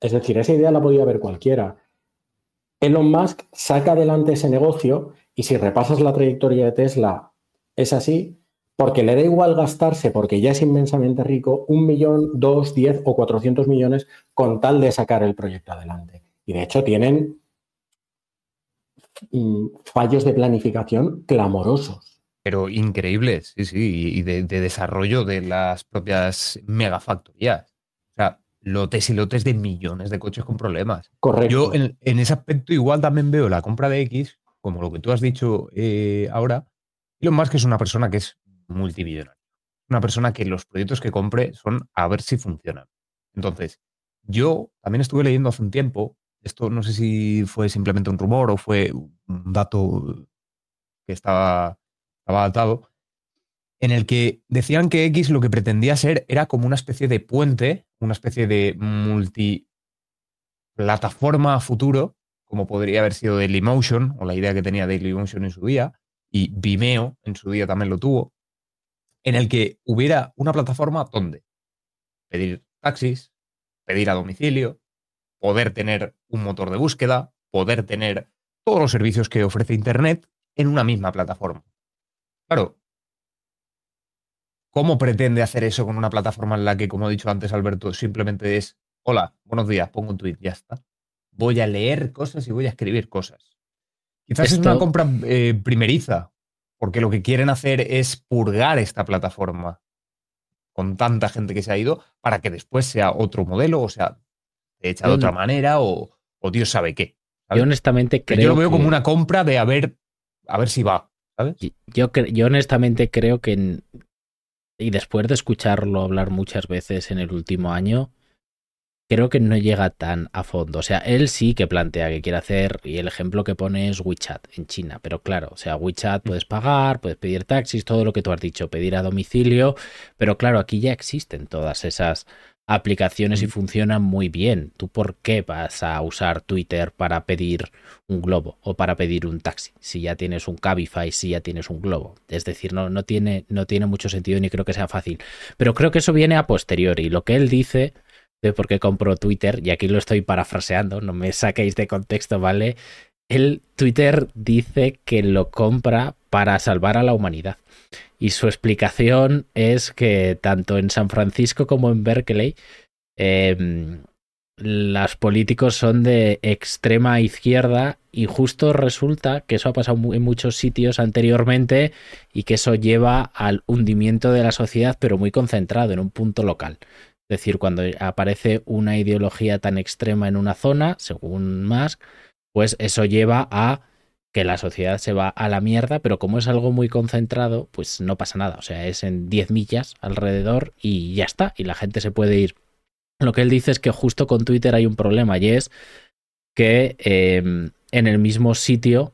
Es decir, esa idea la podía ver cualquiera. Elon Musk saca adelante ese negocio y si repasas la trayectoria de Tesla, es así, porque le da igual gastarse, porque ya es inmensamente rico, un millón, dos, diez o cuatrocientos millones con tal de sacar el proyecto adelante. Y de hecho tienen mm, fallos de planificación clamorosos. Pero increíbles, sí, sí, y de, desarrollo de las propias megafactorías. O sea, lotes y lotes de millones de coches con problemas. Correcto. Yo en, ese aspecto igual también veo la compra de X, como lo que tú has dicho eh, ahora, y lo más que es una persona que es multimillonario. Una persona que los proyectos que compre son a ver si funcionan. Entonces, yo también estuve leyendo hace un tiempo, esto no sé si fue simplemente un rumor o fue un dato que estaba, estaba atado, en el que decían que X lo que pretendía ser era como una especie de puente, una especie de multiplataforma a futuro, como podría haber sido Dailymotion, o la idea que tenía Dailymotion en su día, y Vimeo en su día también lo tuvo, en el que hubiera una plataforma donde pedir taxis, pedir a domicilio, poder tener un motor de búsqueda, poder tener todos los servicios que ofrece Internet en una misma plataforma. Claro, ¿cómo pretende hacer eso con una plataforma en la que, como ha dicho antes Alberto, simplemente es, hola, buenos días, pongo un tweet, ya está? Voy a leer cosas y voy a escribir cosas. Quizás es una compra eh, primeriza, porque lo que quieren hacer es purgar esta plataforma con tanta gente que se ha ido para que después sea otro modelo, o sea, hecha de otra manera o, Dios sabe qué. Yo honestamente creo. Yo lo veo como una compra de a ver, a ver si va. ¿sabes? Yo, yo honestamente creo que. y después de escucharlo hablar muchas veces en el último año, creo que no llega tan a fondo. O sea, él sí que plantea que quiere hacer, y el ejemplo que pone es WeChat en China, pero claro, o sea, WeChat puedes pagar, puedes pedir taxis, todo lo que tú has dicho, pedir a domicilio, pero claro, aquí ya existen todas esas aplicaciones y funcionan muy bien. ¿Tú por qué vas a usar Twitter para pedir un globo o para pedir un taxi? Si ya tienes un Cabify, si ya tienes un globo. Es decir, no, no, tiene, no tiene mucho sentido ni creo que sea fácil. Pero creo que eso viene a posteriori. Lo que él dice de por qué compró Twitter, y aquí lo estoy parafraseando, no me saquéis de contexto, ¿vale? El Twitter dice que lo compra para salvar a la humanidad. Y su explicación es que tanto en San Francisco como en Berkeley, em, los políticos son de extrema izquierda y justo resulta que eso ha pasado en muchos sitios anteriormente y que eso lleva al hundimiento de la sociedad, pero muy concentrado en un punto local. Es decir, cuando aparece una ideología tan extrema en una zona, según Musk, pues eso lleva a que la sociedad se va a la mierda, pero como es algo muy concentrado, pues no pasa nada. O sea, es en 10 millas alrededor y ya está, y la gente se puede ir. Lo que él dice es que justo con Twitter hay un problema y es que em, en el mismo sitio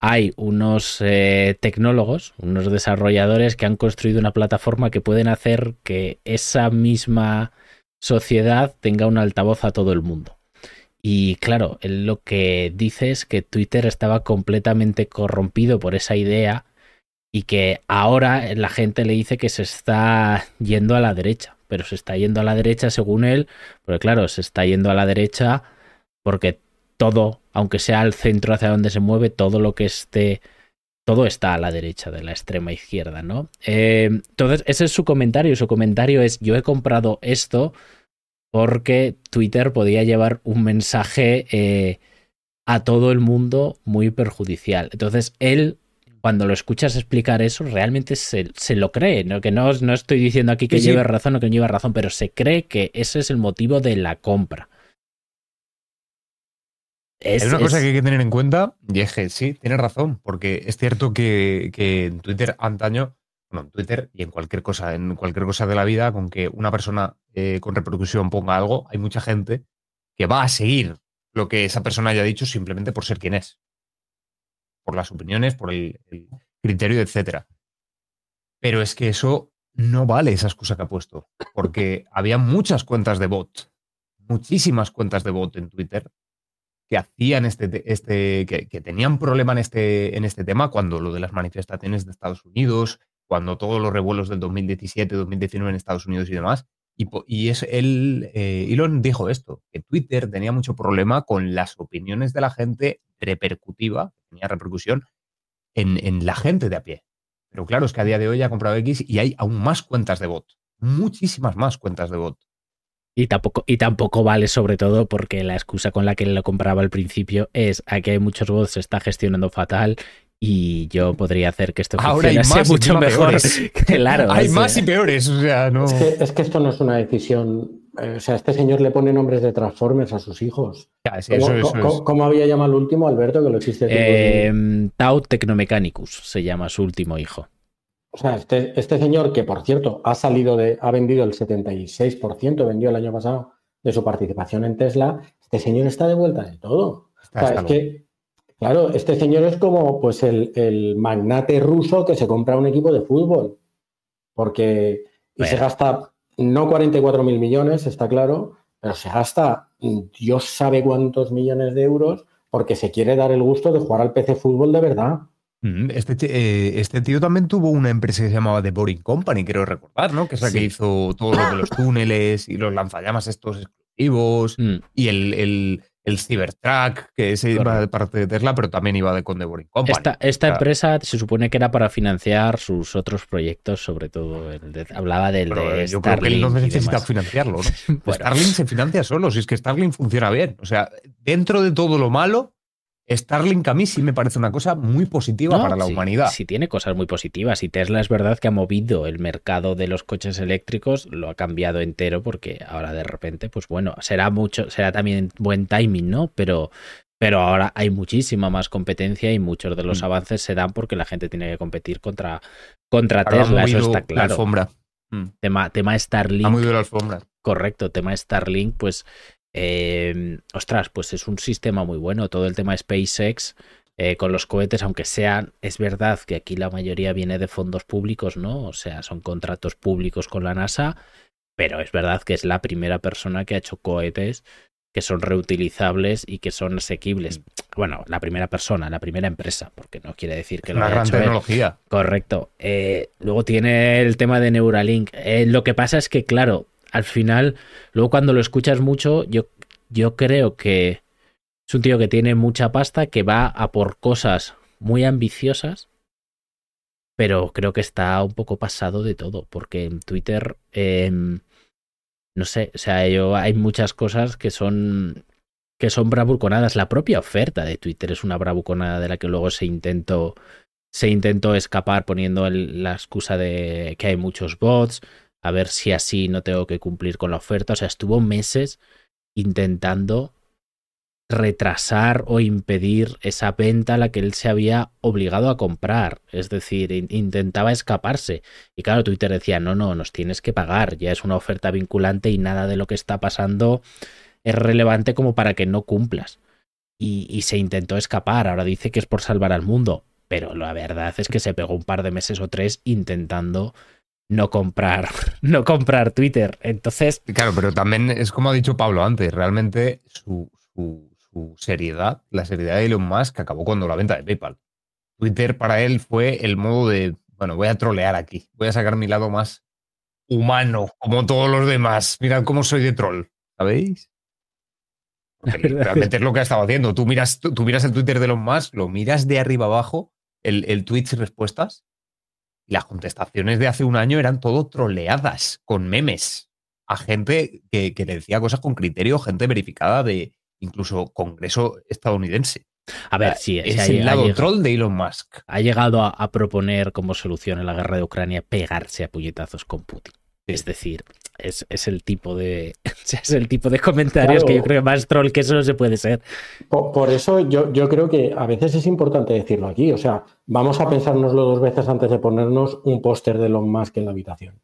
hay unos eh, tecnólogos, unos desarrolladores que han construido una plataforma que pueden hacer que esa misma sociedad tenga un altavoz a todo el mundo. Y claro, él lo que dice es que Twitter estaba completamente corrompido por esa idea y que ahora la gente le dice que se está yendo a la derecha, pero se está yendo a la derecha según él, porque claro, se está yendo a la derecha porque todo, aunque sea el centro hacia donde se mueve, todo lo que esté, todo está a la derecha de la extrema izquierda, ¿no? Eh, entonces, ese es su comentario. Su comentario es, yo he comprado esto porque Twitter podía llevar un mensaje eh, a todo el mundo muy perjudicial. Entonces, él cuando lo escuchas explicar eso, realmente se, lo cree. ¿no? Que no, no estoy diciendo aquí que lleve razón o que no lleve razón, pero se cree que ese es el motivo de la compra. Es, una cosa que hay que tener en cuenta, y es que sí, tienes razón, porque es cierto que, en Twitter antaño bueno, en Twitter y en cualquier cosa, en cualquier cosa de la vida, con que una persona eh, con repercusión ponga algo, hay mucha gente que va a seguir lo que esa persona haya dicho simplemente por ser quien es. Por las opiniones, por el, el criterio, etcétera. Pero es que eso no vale esa excusa que ha puesto, porque había muchas cuentas de bot, muchísimas cuentas de bot en Twitter que hacían este, este que, que, tenían problema en este, en este tema cuando lo de las manifestaciones de Estados Unidos, cuando todos los revuelos del 2017, 2019 en Estados Unidos y demás. Y, y es él, eh, Elon dijo esto, que Twitter tenía mucho problema con las opiniones de la gente repercutiva, tenía repercusión en, en la gente de a pie. Pero claro, es que a día de hoy ha comprado X y hay aún más cuentas de bot, muchísimas más cuentas de bot. Y tampoco, y tampoco vale sobre todo porque la excusa con la que lo compraba al principio es a que hay muchos bots se está gestionando fatal y yo podría hacer que esto Ahora hay más mucho mejor. claro, hay más y peores. O sea, no... es, que, es, que, esto no es una decisión. Eh, o sea, este señor le pone nombres de Transformers a sus hijos. Ya, sí, ¿Cómo, eso, eso ¿cómo, ¿cómo, había llamado el último, Alberto, que lo existe? Eh, Tau Technomechanicus se llama su último hijo. O sea, este, este, señor, que por cierto ha salido de, ha vendido el 76%, vendió el año pasado de su participación en Tesla, este señor está de vuelta de todo. Está, o sea, es que, claro, este señor es como pues el, el, magnate ruso que se compra un equipo de fútbol. Porque y bueno. se gasta no 44 mil millones, está claro, pero se gasta Dios sabe cuántos millones de euros porque se quiere dar el gusto de jugar al PC fútbol de verdad. Este, eh, este, tío también tuvo una empresa que se llamaba The Boring Company, quiero recordar, ¿no? Que es la sí. que hizo todo lo de los túneles y los lanzallamas estos exclusivos mm. y el, el, el, Cybertruck, que ese iba de parte de Tesla, pero también iba de con The Boring Company. Esta, empresa se supone que era para financiar sus otros proyectos, sobre todo. El de, hablaba del pero de yo Starlink creo que él no necesita financiarlo, ¿no? bueno. Starlink se financia solo, si es que Starlink funciona bien. O sea, dentro de todo lo malo, Starlink a mí sí me parece una cosa muy positiva no, para la sí, humanidad. Sí, tiene cosas muy positivas. Y Tesla es verdad que ha movido el mercado de los coches eléctricos, lo ha cambiado entero porque ahora de repente, pues bueno, será mucho, será también buen timing, ¿no? Pero, pero ahora hay muchísima más competencia y muchos de los mm. avances se dan porque la gente tiene que competir contra, contra Tesla, eso está claro. La alfombra. Mm. Tema, tema Starlink. Ha movido la alfombra. Correcto, tema Starlink, pues eh, ostras, pues es un sistema muy bueno. Todo el tema SpaceX eh, con los cohetes, aunque sean, es verdad que aquí la mayoría viene de fondos públicos, ¿no? O sea, son contratos públicos con la NASA, pero es verdad que es la primera persona que ha hecho cohetes que son reutilizables y que son asequibles. Bueno, la primera persona, la primera empresa, porque no quiere decir que lo una gran hecho él. tecnología. Correcto. Eh, luego tiene el tema de Neuralink. Eh, lo que pasa es que, claro, al final, luego cuando lo escuchas mucho, yo, yo creo que es un tío que tiene mucha pasta, que va a por cosas muy ambiciosas, pero creo que está un poco pasado de todo, porque en Twitter, eh, no sé, o sea, yo, hay muchas cosas que son que son bravuconadas. La propia oferta de Twitter es una bravuconada de la que luego se intentó se intentó escapar poniendo el, la excusa de que hay muchos bots, a ver si así no tengo que cumplir con la oferta. O sea, estuvo meses intentando retrasar o impedir esa venta a la que él se había obligado a comprar. Es decir, in intentaba escaparse. Y claro, Twitter decía, no, no, nos tienes que pagar. Ya es una oferta vinculante y nada de lo que está pasando es relevante como para que no cumplas. Y se intentó escapar. Ahora dice que es por salvar al mundo. Pero la verdad es que se pegó un par de meses o tres intentando no comprar, no comprar Twitter. Entonces. Claro, pero también es como ha dicho Pablo antes, realmente su, su, su, seriedad, la seriedad de Elon Musk acabó cuando la venta de PayPal. Twitter para él fue el modo de, bueno, voy a trolear aquí, voy a sacar mi lado más humano, como todos los demás. Mirad cómo soy de troll, ¿sabéis? Realmente es lo que ha estado haciendo. Tú miras, tú, tú miras el Twitter de Elon Musk, lo miras de arriba abajo, el, el y respuestas, y las contestaciones de hace un año eran todo troleadas, con memes, a gente que, que le decía cosas con criterio, gente verificada de incluso Congreso estadounidense. A ver, sí, es sí, el lado llegado, troll de Elon Musk. Ha llegado a, a, proponer como solución en la guerra de Ucrania pegarse a puñetazos con Putin. Es decir, es, el tipo de es el tipo de comentarios que yo creo que más troll que eso no se puede ser. Por, eso yo, yo, creo que a veces es importante decirlo aquí. O sea, vamos a pensárnoslo dos veces antes de ponernos un póster de Elon Musk en la habitación.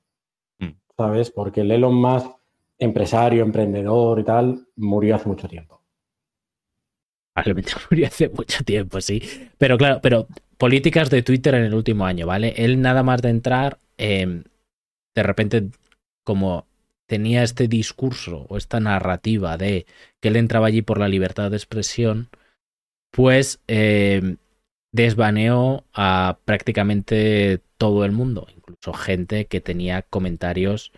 Mm. ¿Sabes? Porque el Elon Musk, empresario, emprendedor y tal, murió hace mucho tiempo. Probablemente murió hace mucho tiempo, sí. Pero claro, pero políticas de Twitter en el último año, ¿vale? Él nada más de entrar, eh, de repente como tenía este discurso o esta narrativa de que él entraba allí por la libertad de expresión, pues eh, a prácticamente todo el mundo, incluso gente que tenía comentarios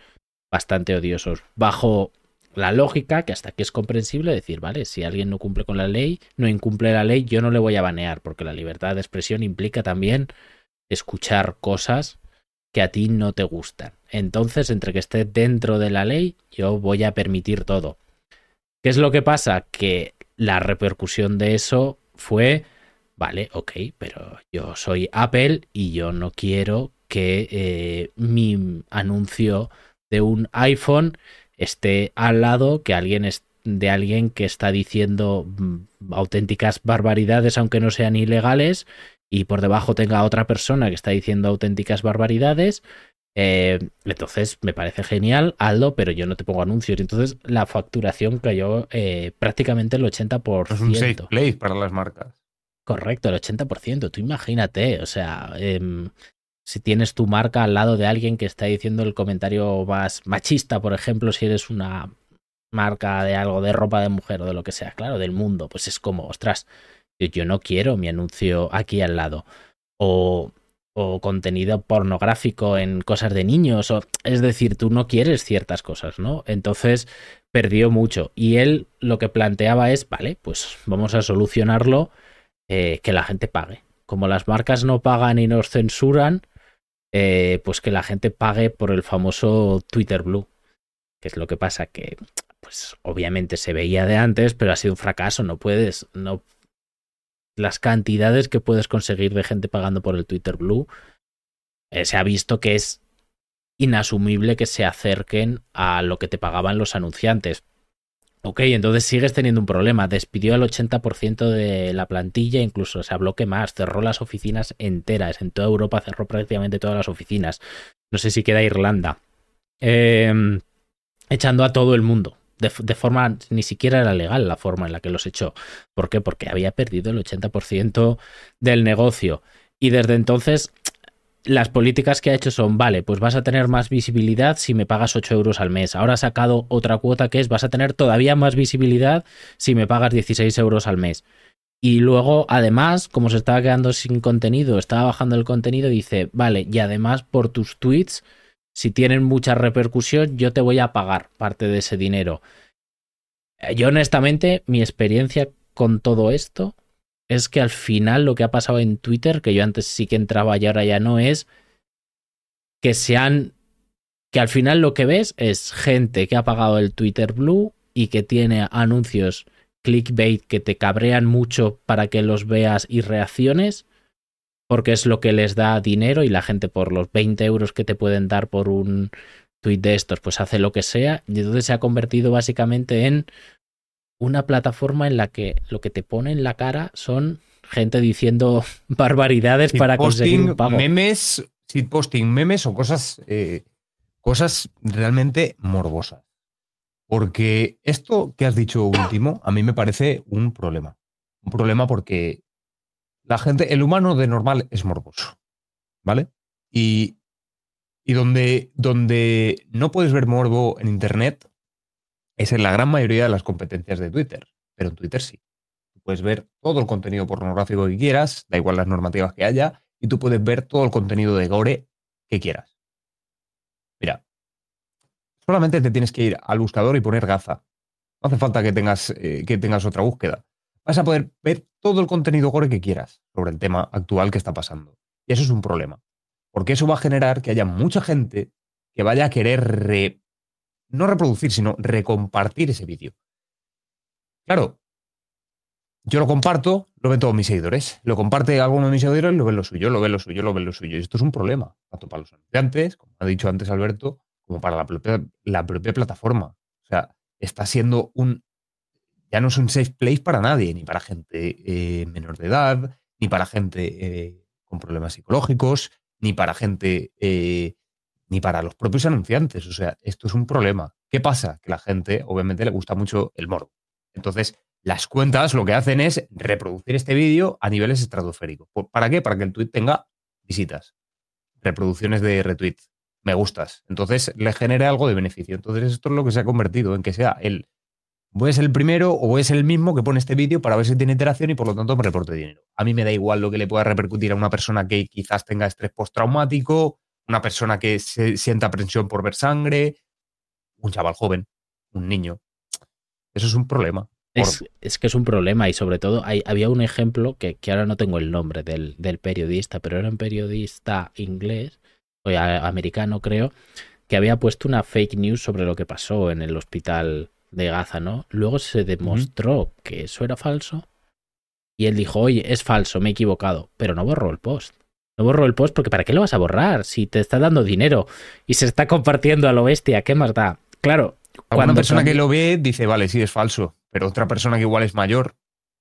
bastante odiosos, bajo la lógica, que hasta aquí es comprensible, decir, vale, si alguien no cumple con la ley, no incumple la ley, yo no le voy a banear, porque la libertad de expresión implica también escuchar cosas que a ti no te gustan. Entonces, entre que esté dentro de la ley, yo voy a permitir todo. ¿Qué es lo que pasa? Que la repercusión de eso fue, vale, ok, pero yo soy Apple y yo no quiero que eh, mi anuncio de un iPhone esté al lado que alguien de alguien que está diciendo mm, auténticas barbaridades aunque no sean ilegales y por debajo tenga otra persona que está diciendo auténticas barbaridades eh, entonces me parece genial, Aldo, pero yo no te pongo anuncios. Entonces la facturación cayó eh, prácticamente el 80%. Es un safe place para las marcas. Correcto, el 80%. Tú imagínate, o sea, em, si tienes tu marca al lado de alguien que está diciendo el comentario más machista, por ejemplo, si eres una marca de algo de ropa de mujer o de lo que sea, claro, del mundo, pues es como, ostras, yo no quiero mi anuncio aquí al lado. O o contenido pornográfico en cosas de niños, o, es decir, tú no quieres ciertas cosas, ¿no? Entonces perdió mucho. Y él lo que planteaba es, vale, pues vamos a solucionarlo, eh, que la gente pague. Como las marcas no pagan y nos censuran, eh, pues que la gente pague por el famoso Twitter Blue. Que es lo que pasa que, pues obviamente se veía de antes, pero ha sido un fracaso. No puedes, no las cantidades que puedes conseguir de gente pagando por el Twitter Blue, eh, se ha visto que es inasumible que se acerquen a lo que te pagaban los anunciantes. Ok, entonces sigues teniendo un problema. Despidió al 80% de la plantilla, incluso se habló que más, cerró las oficinas enteras. En toda Europa cerró prácticamente todas las oficinas. No sé si queda Irlanda. Em, echando a todo el mundo de, forma, ni siquiera era legal la forma en la que los echó. ¿Por qué? Porque había perdido el 80% del negocio. Y desde entonces, las políticas que ha hecho son, vale, pues vas a tener más visibilidad si me pagas 8 euros al mes. Ahora ha sacado otra cuota que es, vas a tener todavía más visibilidad si me pagas 16 euros al mes. Y luego, además, como se estaba quedando sin contenido, estaba bajando el contenido, dice, vale, y además por tus tweets si tienen mucha repercusión, yo te voy a pagar parte de ese dinero. Eh, yo honestamente, mi experiencia con todo esto es que al final lo que ha pasado en Twitter, que yo antes sí que entraba y ahora ya no, es que sean que al final lo que ves es gente que ha pagado el Twitter Blue y que tiene anuncios clickbait que te cabrean mucho para que los veas y reacciones porque es lo que les da dinero y la gente por los 20 euros que te pueden dar por un tweet de estos, pues hace lo que sea. Y entonces se ha convertido básicamente en una plataforma en la que lo que te pone en la cara son gente diciendo barbaridades para conseguir un pago. Memes, posting memes o cosas, eh, cosas realmente morbosas. Porque esto que has dicho último, a mí me parece un problema. Un problema porque la gente, el humano de normal es morboso, ¿vale? Y, y donde, donde no puedes ver morbo en Internet es en la gran mayoría de las competencias de Twitter, pero en Twitter sí. puedes ver todo el contenido pornográfico que quieras, da igual las normativas que haya, y tú puedes ver todo el contenido de gore que quieras. Mira, solamente te tienes que ir al buscador y poner Gaza. No hace falta que tengas, eh, que tengas otra búsqueda vas a poder ver todo el contenido gore que quieras sobre el tema actual que está pasando. Y eso es un problema. Porque eso va a generar que haya mucha gente que vaya a querer no reproducir, sino recompartir ese vídeo. Claro, yo lo comparto, lo ven todos mis seguidores. Lo comparte alguno de mis seguidores, lo ven lo suyo, lo ven lo suyo, lo ven lo suyo. Y esto es un problema, tanto para los anunciantes, como ha dicho antes Alberto, como para la propia, la propia plataforma. O sea, está siendo un. Ya no es un safe place para nadie, ni para gente eh, menor de edad, ni para gente eh, con problemas psicológicos, ni para gente. Eh, ni para los propios anunciantes. O sea, esto es un problema. ¿Qué pasa? Que la gente, obviamente, le gusta mucho el morbo. Entonces, las cuentas lo que hacen es reproducir este vídeo a niveles estratosféricos. ¿Para qué? Para que el tweet tenga visitas, reproducciones de retweets, me gustas. Entonces le genere algo de beneficio. Entonces esto es lo que se ha convertido en que sea el a ser el primero o ser el mismo que pone este vídeo para ver si tiene interacción y por lo tanto me reporte dinero. A mí me da igual lo que le pueda repercutir a una persona que quizás tenga estrés postraumático, una persona que se sienta presión por ver sangre, un chaval joven, un niño. Eso es un problema. Es, que es un problema y sobre todo hay, había un ejemplo que, que, ahora no tengo el nombre del, del, periodista, pero era un periodista inglés, o americano creo, que había puesto una fake news sobre lo que pasó en el hospital de Gaza, ¿no? Luego se demostró que eso era falso y él dijo, oye, es falso, me he equivocado, pero no borró el post. No borró el post porque ¿para qué lo vas a borrar? Si te está dando dinero y se está compartiendo a lo bestia, ¿qué más da? Claro. Cuando una persona que lo ve dice, vale, sí, es falso pero otra persona que igual es mayor,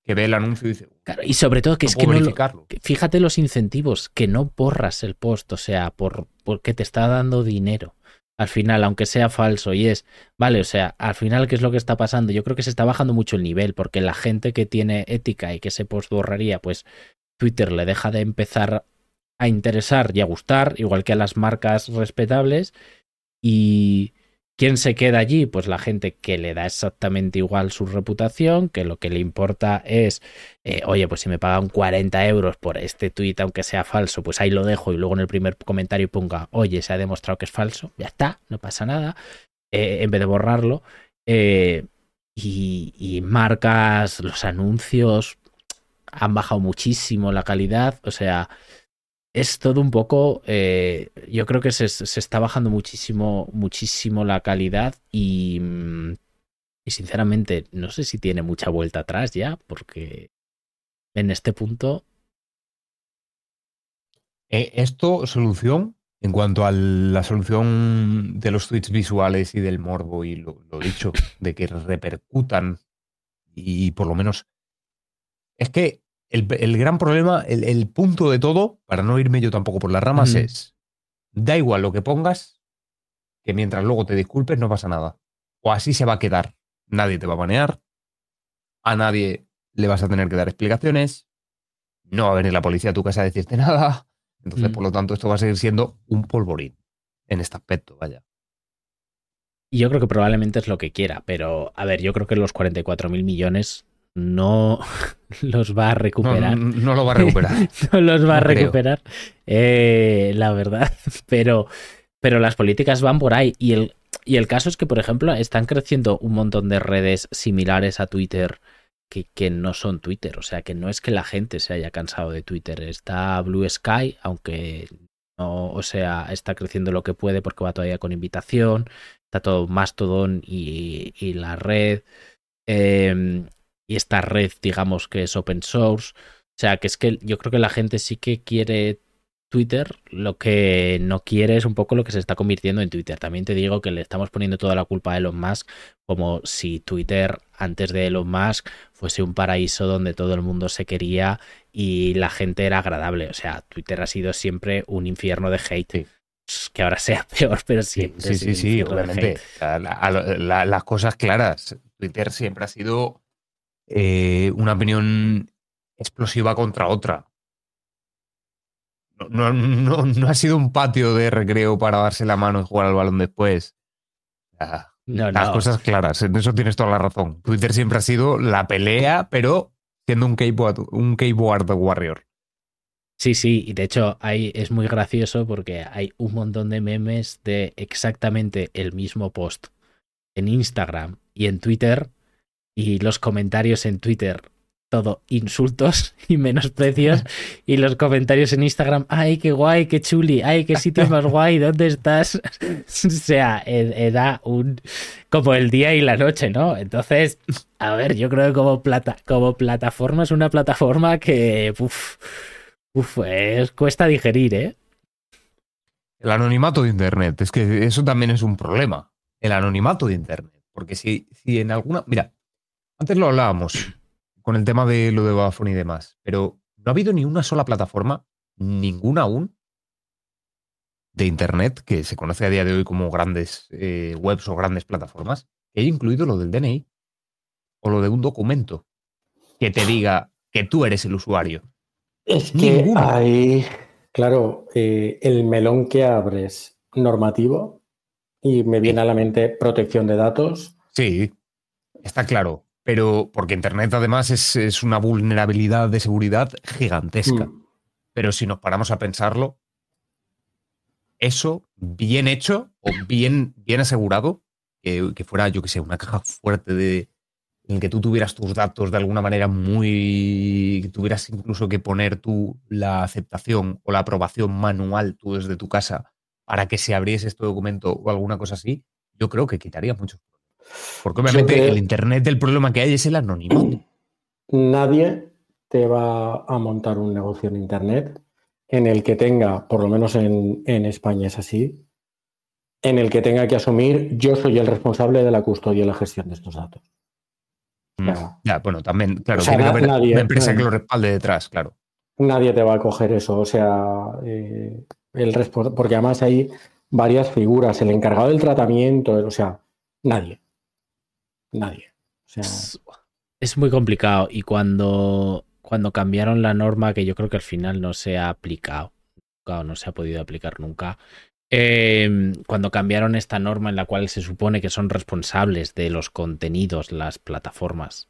que ve el anuncio y dice. y sobre todo que es que no. fíjate los incentivos, que no borras el post, o sea, por, porque te está dando dinero. Al final, aunque sea falso, y es, vale, o sea, al final, ¿qué es lo que está pasando? Yo creo que se está bajando mucho el nivel, porque la gente que tiene ética y que se post borraría, pues Twitter le deja de empezar a interesar y a gustar, igual que a las marcas respetables, y, ¿Quién se queda allí? Pues la gente que le da exactamente igual su reputación, que lo que le importa es, eh, oye, pues si me pagan 40 euros por este tuit, aunque sea falso, pues ahí lo dejo y luego en el primer comentario ponga, oye, se ha demostrado que es falso, ya está, no pasa nada, eh, en vez de borrarlo. Eh, y, y marcas, los anuncios han bajado muchísimo la calidad, o sea, es todo un poco, eh, yo creo que se, está bajando muchísimo, muchísimo la calidad y, mm, y sinceramente no sé si tiene mucha vuelta atrás ya, porque en este punto... Eh, esto, solución, en cuanto a la solución de los tweets visuales y del morbo y lo dicho, de que repercutan y por lo menos... Es que el, gran problema, el, punto de todo, para no irme yo tampoco por las ramas, es, da igual lo que pongas, que mientras luego te disculpes no pasa nada. O así se va a quedar. Nadie te va a banear, a nadie le vas a tener que dar explicaciones, no va a venir la policía a tu casa a decirte nada. Entonces, por lo tanto, esto va a seguir siendo un polvorín en este aspecto, vaya. Yo creo que probablemente es lo que quiera, pero a ver, yo creo que los 44 mil millones no los va a recuperar. No, lo va a recuperar. no los va a recuperar, eh, la verdad. Pero, pero las políticas van por ahí. Y el, y el caso es que, por ejemplo, están creciendo un montón de redes similares a Twitter que, que, no son Twitter. O sea, que no es que la gente se haya cansado de Twitter. Está Blue Sky, aunque no, o sea, está creciendo lo que puede porque va todavía con invitación. Está todo Mastodon y, y la red. Eh, y esta red, digamos, que es open source. O sea, que es que yo creo que la gente sí que quiere Twitter, lo que no quiere es un poco lo que se está convirtiendo en Twitter. También te digo que le estamos poniendo toda la culpa a Elon Musk, como si Twitter antes de Elon Musk fuese un paraíso donde todo el mundo se quería y la gente era agradable. O sea, Twitter ha sido siempre un infierno de hate. Que ahora sea peor, pero siempre. Sí, sí, sí, obviamente. las cosas claras. Twitter siempre ha sido eh, una opinión explosiva contra otra. No, no, no, ha sido un patio de recreo para darse la mano y jugar al balón después. las cosas claras, en eso tienes toda la razón. Twitter siempre ha sido la pelea, pero siendo un keyboard, un keyboard warrior. Sí, sí, y de hecho hay, es muy gracioso porque hay un montón de memes de exactamente el mismo post en Instagram y en Twitter y los comentarios en Twitter todo insultos y menosprecios y los comentarios en Instagram, ay, qué guay, qué chuli, ay, qué sitio más guay, ¿dónde estás? o sea, e-, era un como el día y la noche, ¿no? Entonces, a ver, yo creo que como plata como plataforma es una plataforma que uf, uf, cuesta digerir, ¿eh? El anonimato de Internet. Es que eso también es un problema. El anonimato de Internet. Porque si, si en alguna. Mira, antes lo hablábamos con el tema de lo de Vodafone y demás, pero no ha habido ni una sola plataforma, ninguna aún, de Internet, que se conoce a día de hoy como grandes eh, webs o grandes plataformas, que haya incluido lo del DNI o lo de un documento que te diga que tú eres el usuario. Es que hay, claro, eh, el melón que abres normativo y me viene a la mente protección de datos. Sí, está claro. Pero porque Internet además es, una vulnerabilidad de seguridad gigantesca. Mm. Pero si nos paramos a pensarlo, eso bien hecho o bien, bien asegurado, que, que fuera, yo que sé, una caja fuerte de, en que tú tuvieras tus datos de alguna manera muy. que tuvieras incluso que poner tú la aceptación o la aprobación manual tú desde tu casa para que se abriese este documento o alguna cosa así, yo creo que quitaría mucho. Porque obviamente el Internet el problema que hay es el anonimato. Nadie te va a montar un negocio en Internet en el que tenga, por lo menos en, en España es así, en el que tenga que asumir yo soy el responsable de la custodia y la gestión de estos datos. Mm. Ya, bueno, también, claro, tiene que haber una empresa que lo respalde detrás, claro. Nadie te va a coger eso, o sea, eh, el porque además hay varias figuras, el encargado del tratamiento, o sea, nadie. Nadie. es, muy complicado y cuando, cuando cambiaron la norma, que yo creo que al final no se ha aplicado, o no se ha podido aplicar nunca, Em, cuando cambiaron esta norma en la cual se supone que son responsables de los contenidos, las plataformas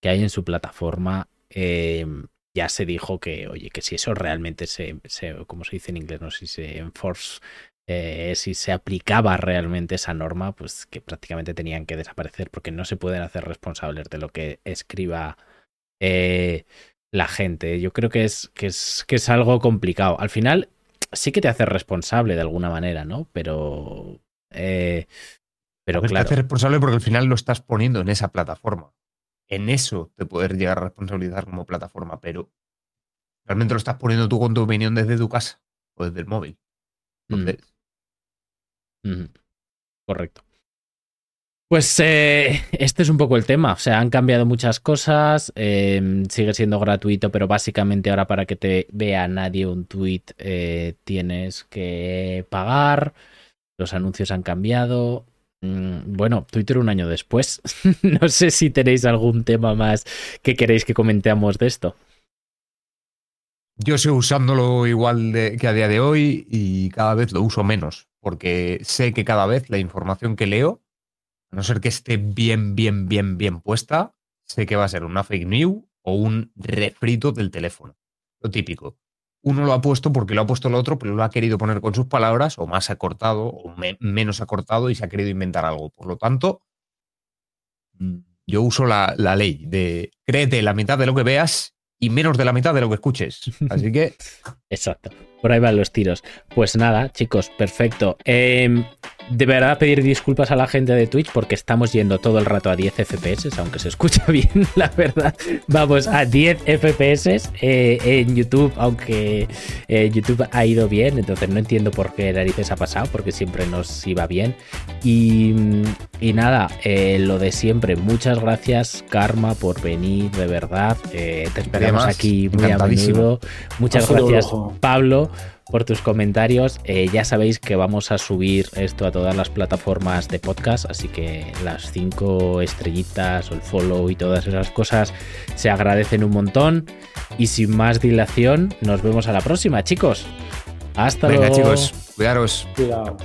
que hay en su plataforma, em, ya se dijo que, oye, que si eso realmente se, como se dice en inglés, no sé si se enforce, eh, si se aplicaba realmente esa norma, pues que prácticamente tenían que desaparecer porque no se pueden hacer responsables de lo que escriba eh, la gente. Yo creo que es, que es, que es algo complicado. Al final, sí que te hace responsable de alguna manera, ¿no? Pero. Eh, pero claro. Te hace responsable porque al final lo estás poniendo en esa plataforma. En eso te puedes llegar a responsabilizar como plataforma, pero realmente lo estás poniendo tú con tu opinión desde tu casa o desde el móvil. Mm. Correcto. Pues eh, este es un poco el tema. O sea, han cambiado muchas cosas. Em, sigue siendo gratuito, pero básicamente ahora para que te vea nadie un tweet eh, tienes que pagar. Los anuncios han cambiado. Mm, bueno, Twitter un año después. no sé si tenéis algún tema más que queréis que comentemos de esto. Yo sigo usándolo igual que a día de hoy y cada vez lo uso menos, porque sé que cada vez la información que leo a no ser que esté bien, bien, bien, bien puesta, sé que va a ser una fake news o un refrito del teléfono. Lo típico. Uno lo ha puesto porque lo ha puesto el otro, pero lo ha querido poner con sus palabras, o más acortado, o menos acortado, y se ha querido inventar algo. Por lo tanto, mm, yo uso la, la ley de créete la mitad de lo que veas y menos de la mitad de lo que escuches. Así que. Exacto. Por ahí van los tiros. Pues nada, chicos, perfecto. Eh, de verdad pedir disculpas a la gente de Twitch porque estamos yendo todo el rato a 10 FPS, aunque se escucha bien, la verdad. Vamos a 10 FPS eh, en YouTube, aunque eh, YouTube ha ido bien, entonces no entiendo por qué narices ha pasado, porque siempre nos iba bien. Y, y nada, eh, lo de siempre, muchas gracias Karma por venir, de verdad. te esperamos aquí muy a menudo. Muchas gracias Pablo por tus comentarios. Eh, ya sabéis que vamos a subir esto a todas las plataformas de podcast, así que las cinco estrellitas o el follow y todas esas cosas se agradecen un montón. Y sin más dilación, nos vemos a la próxima, chicos. Hasta Venga, luego. chicos, cuidaros. Cuidado.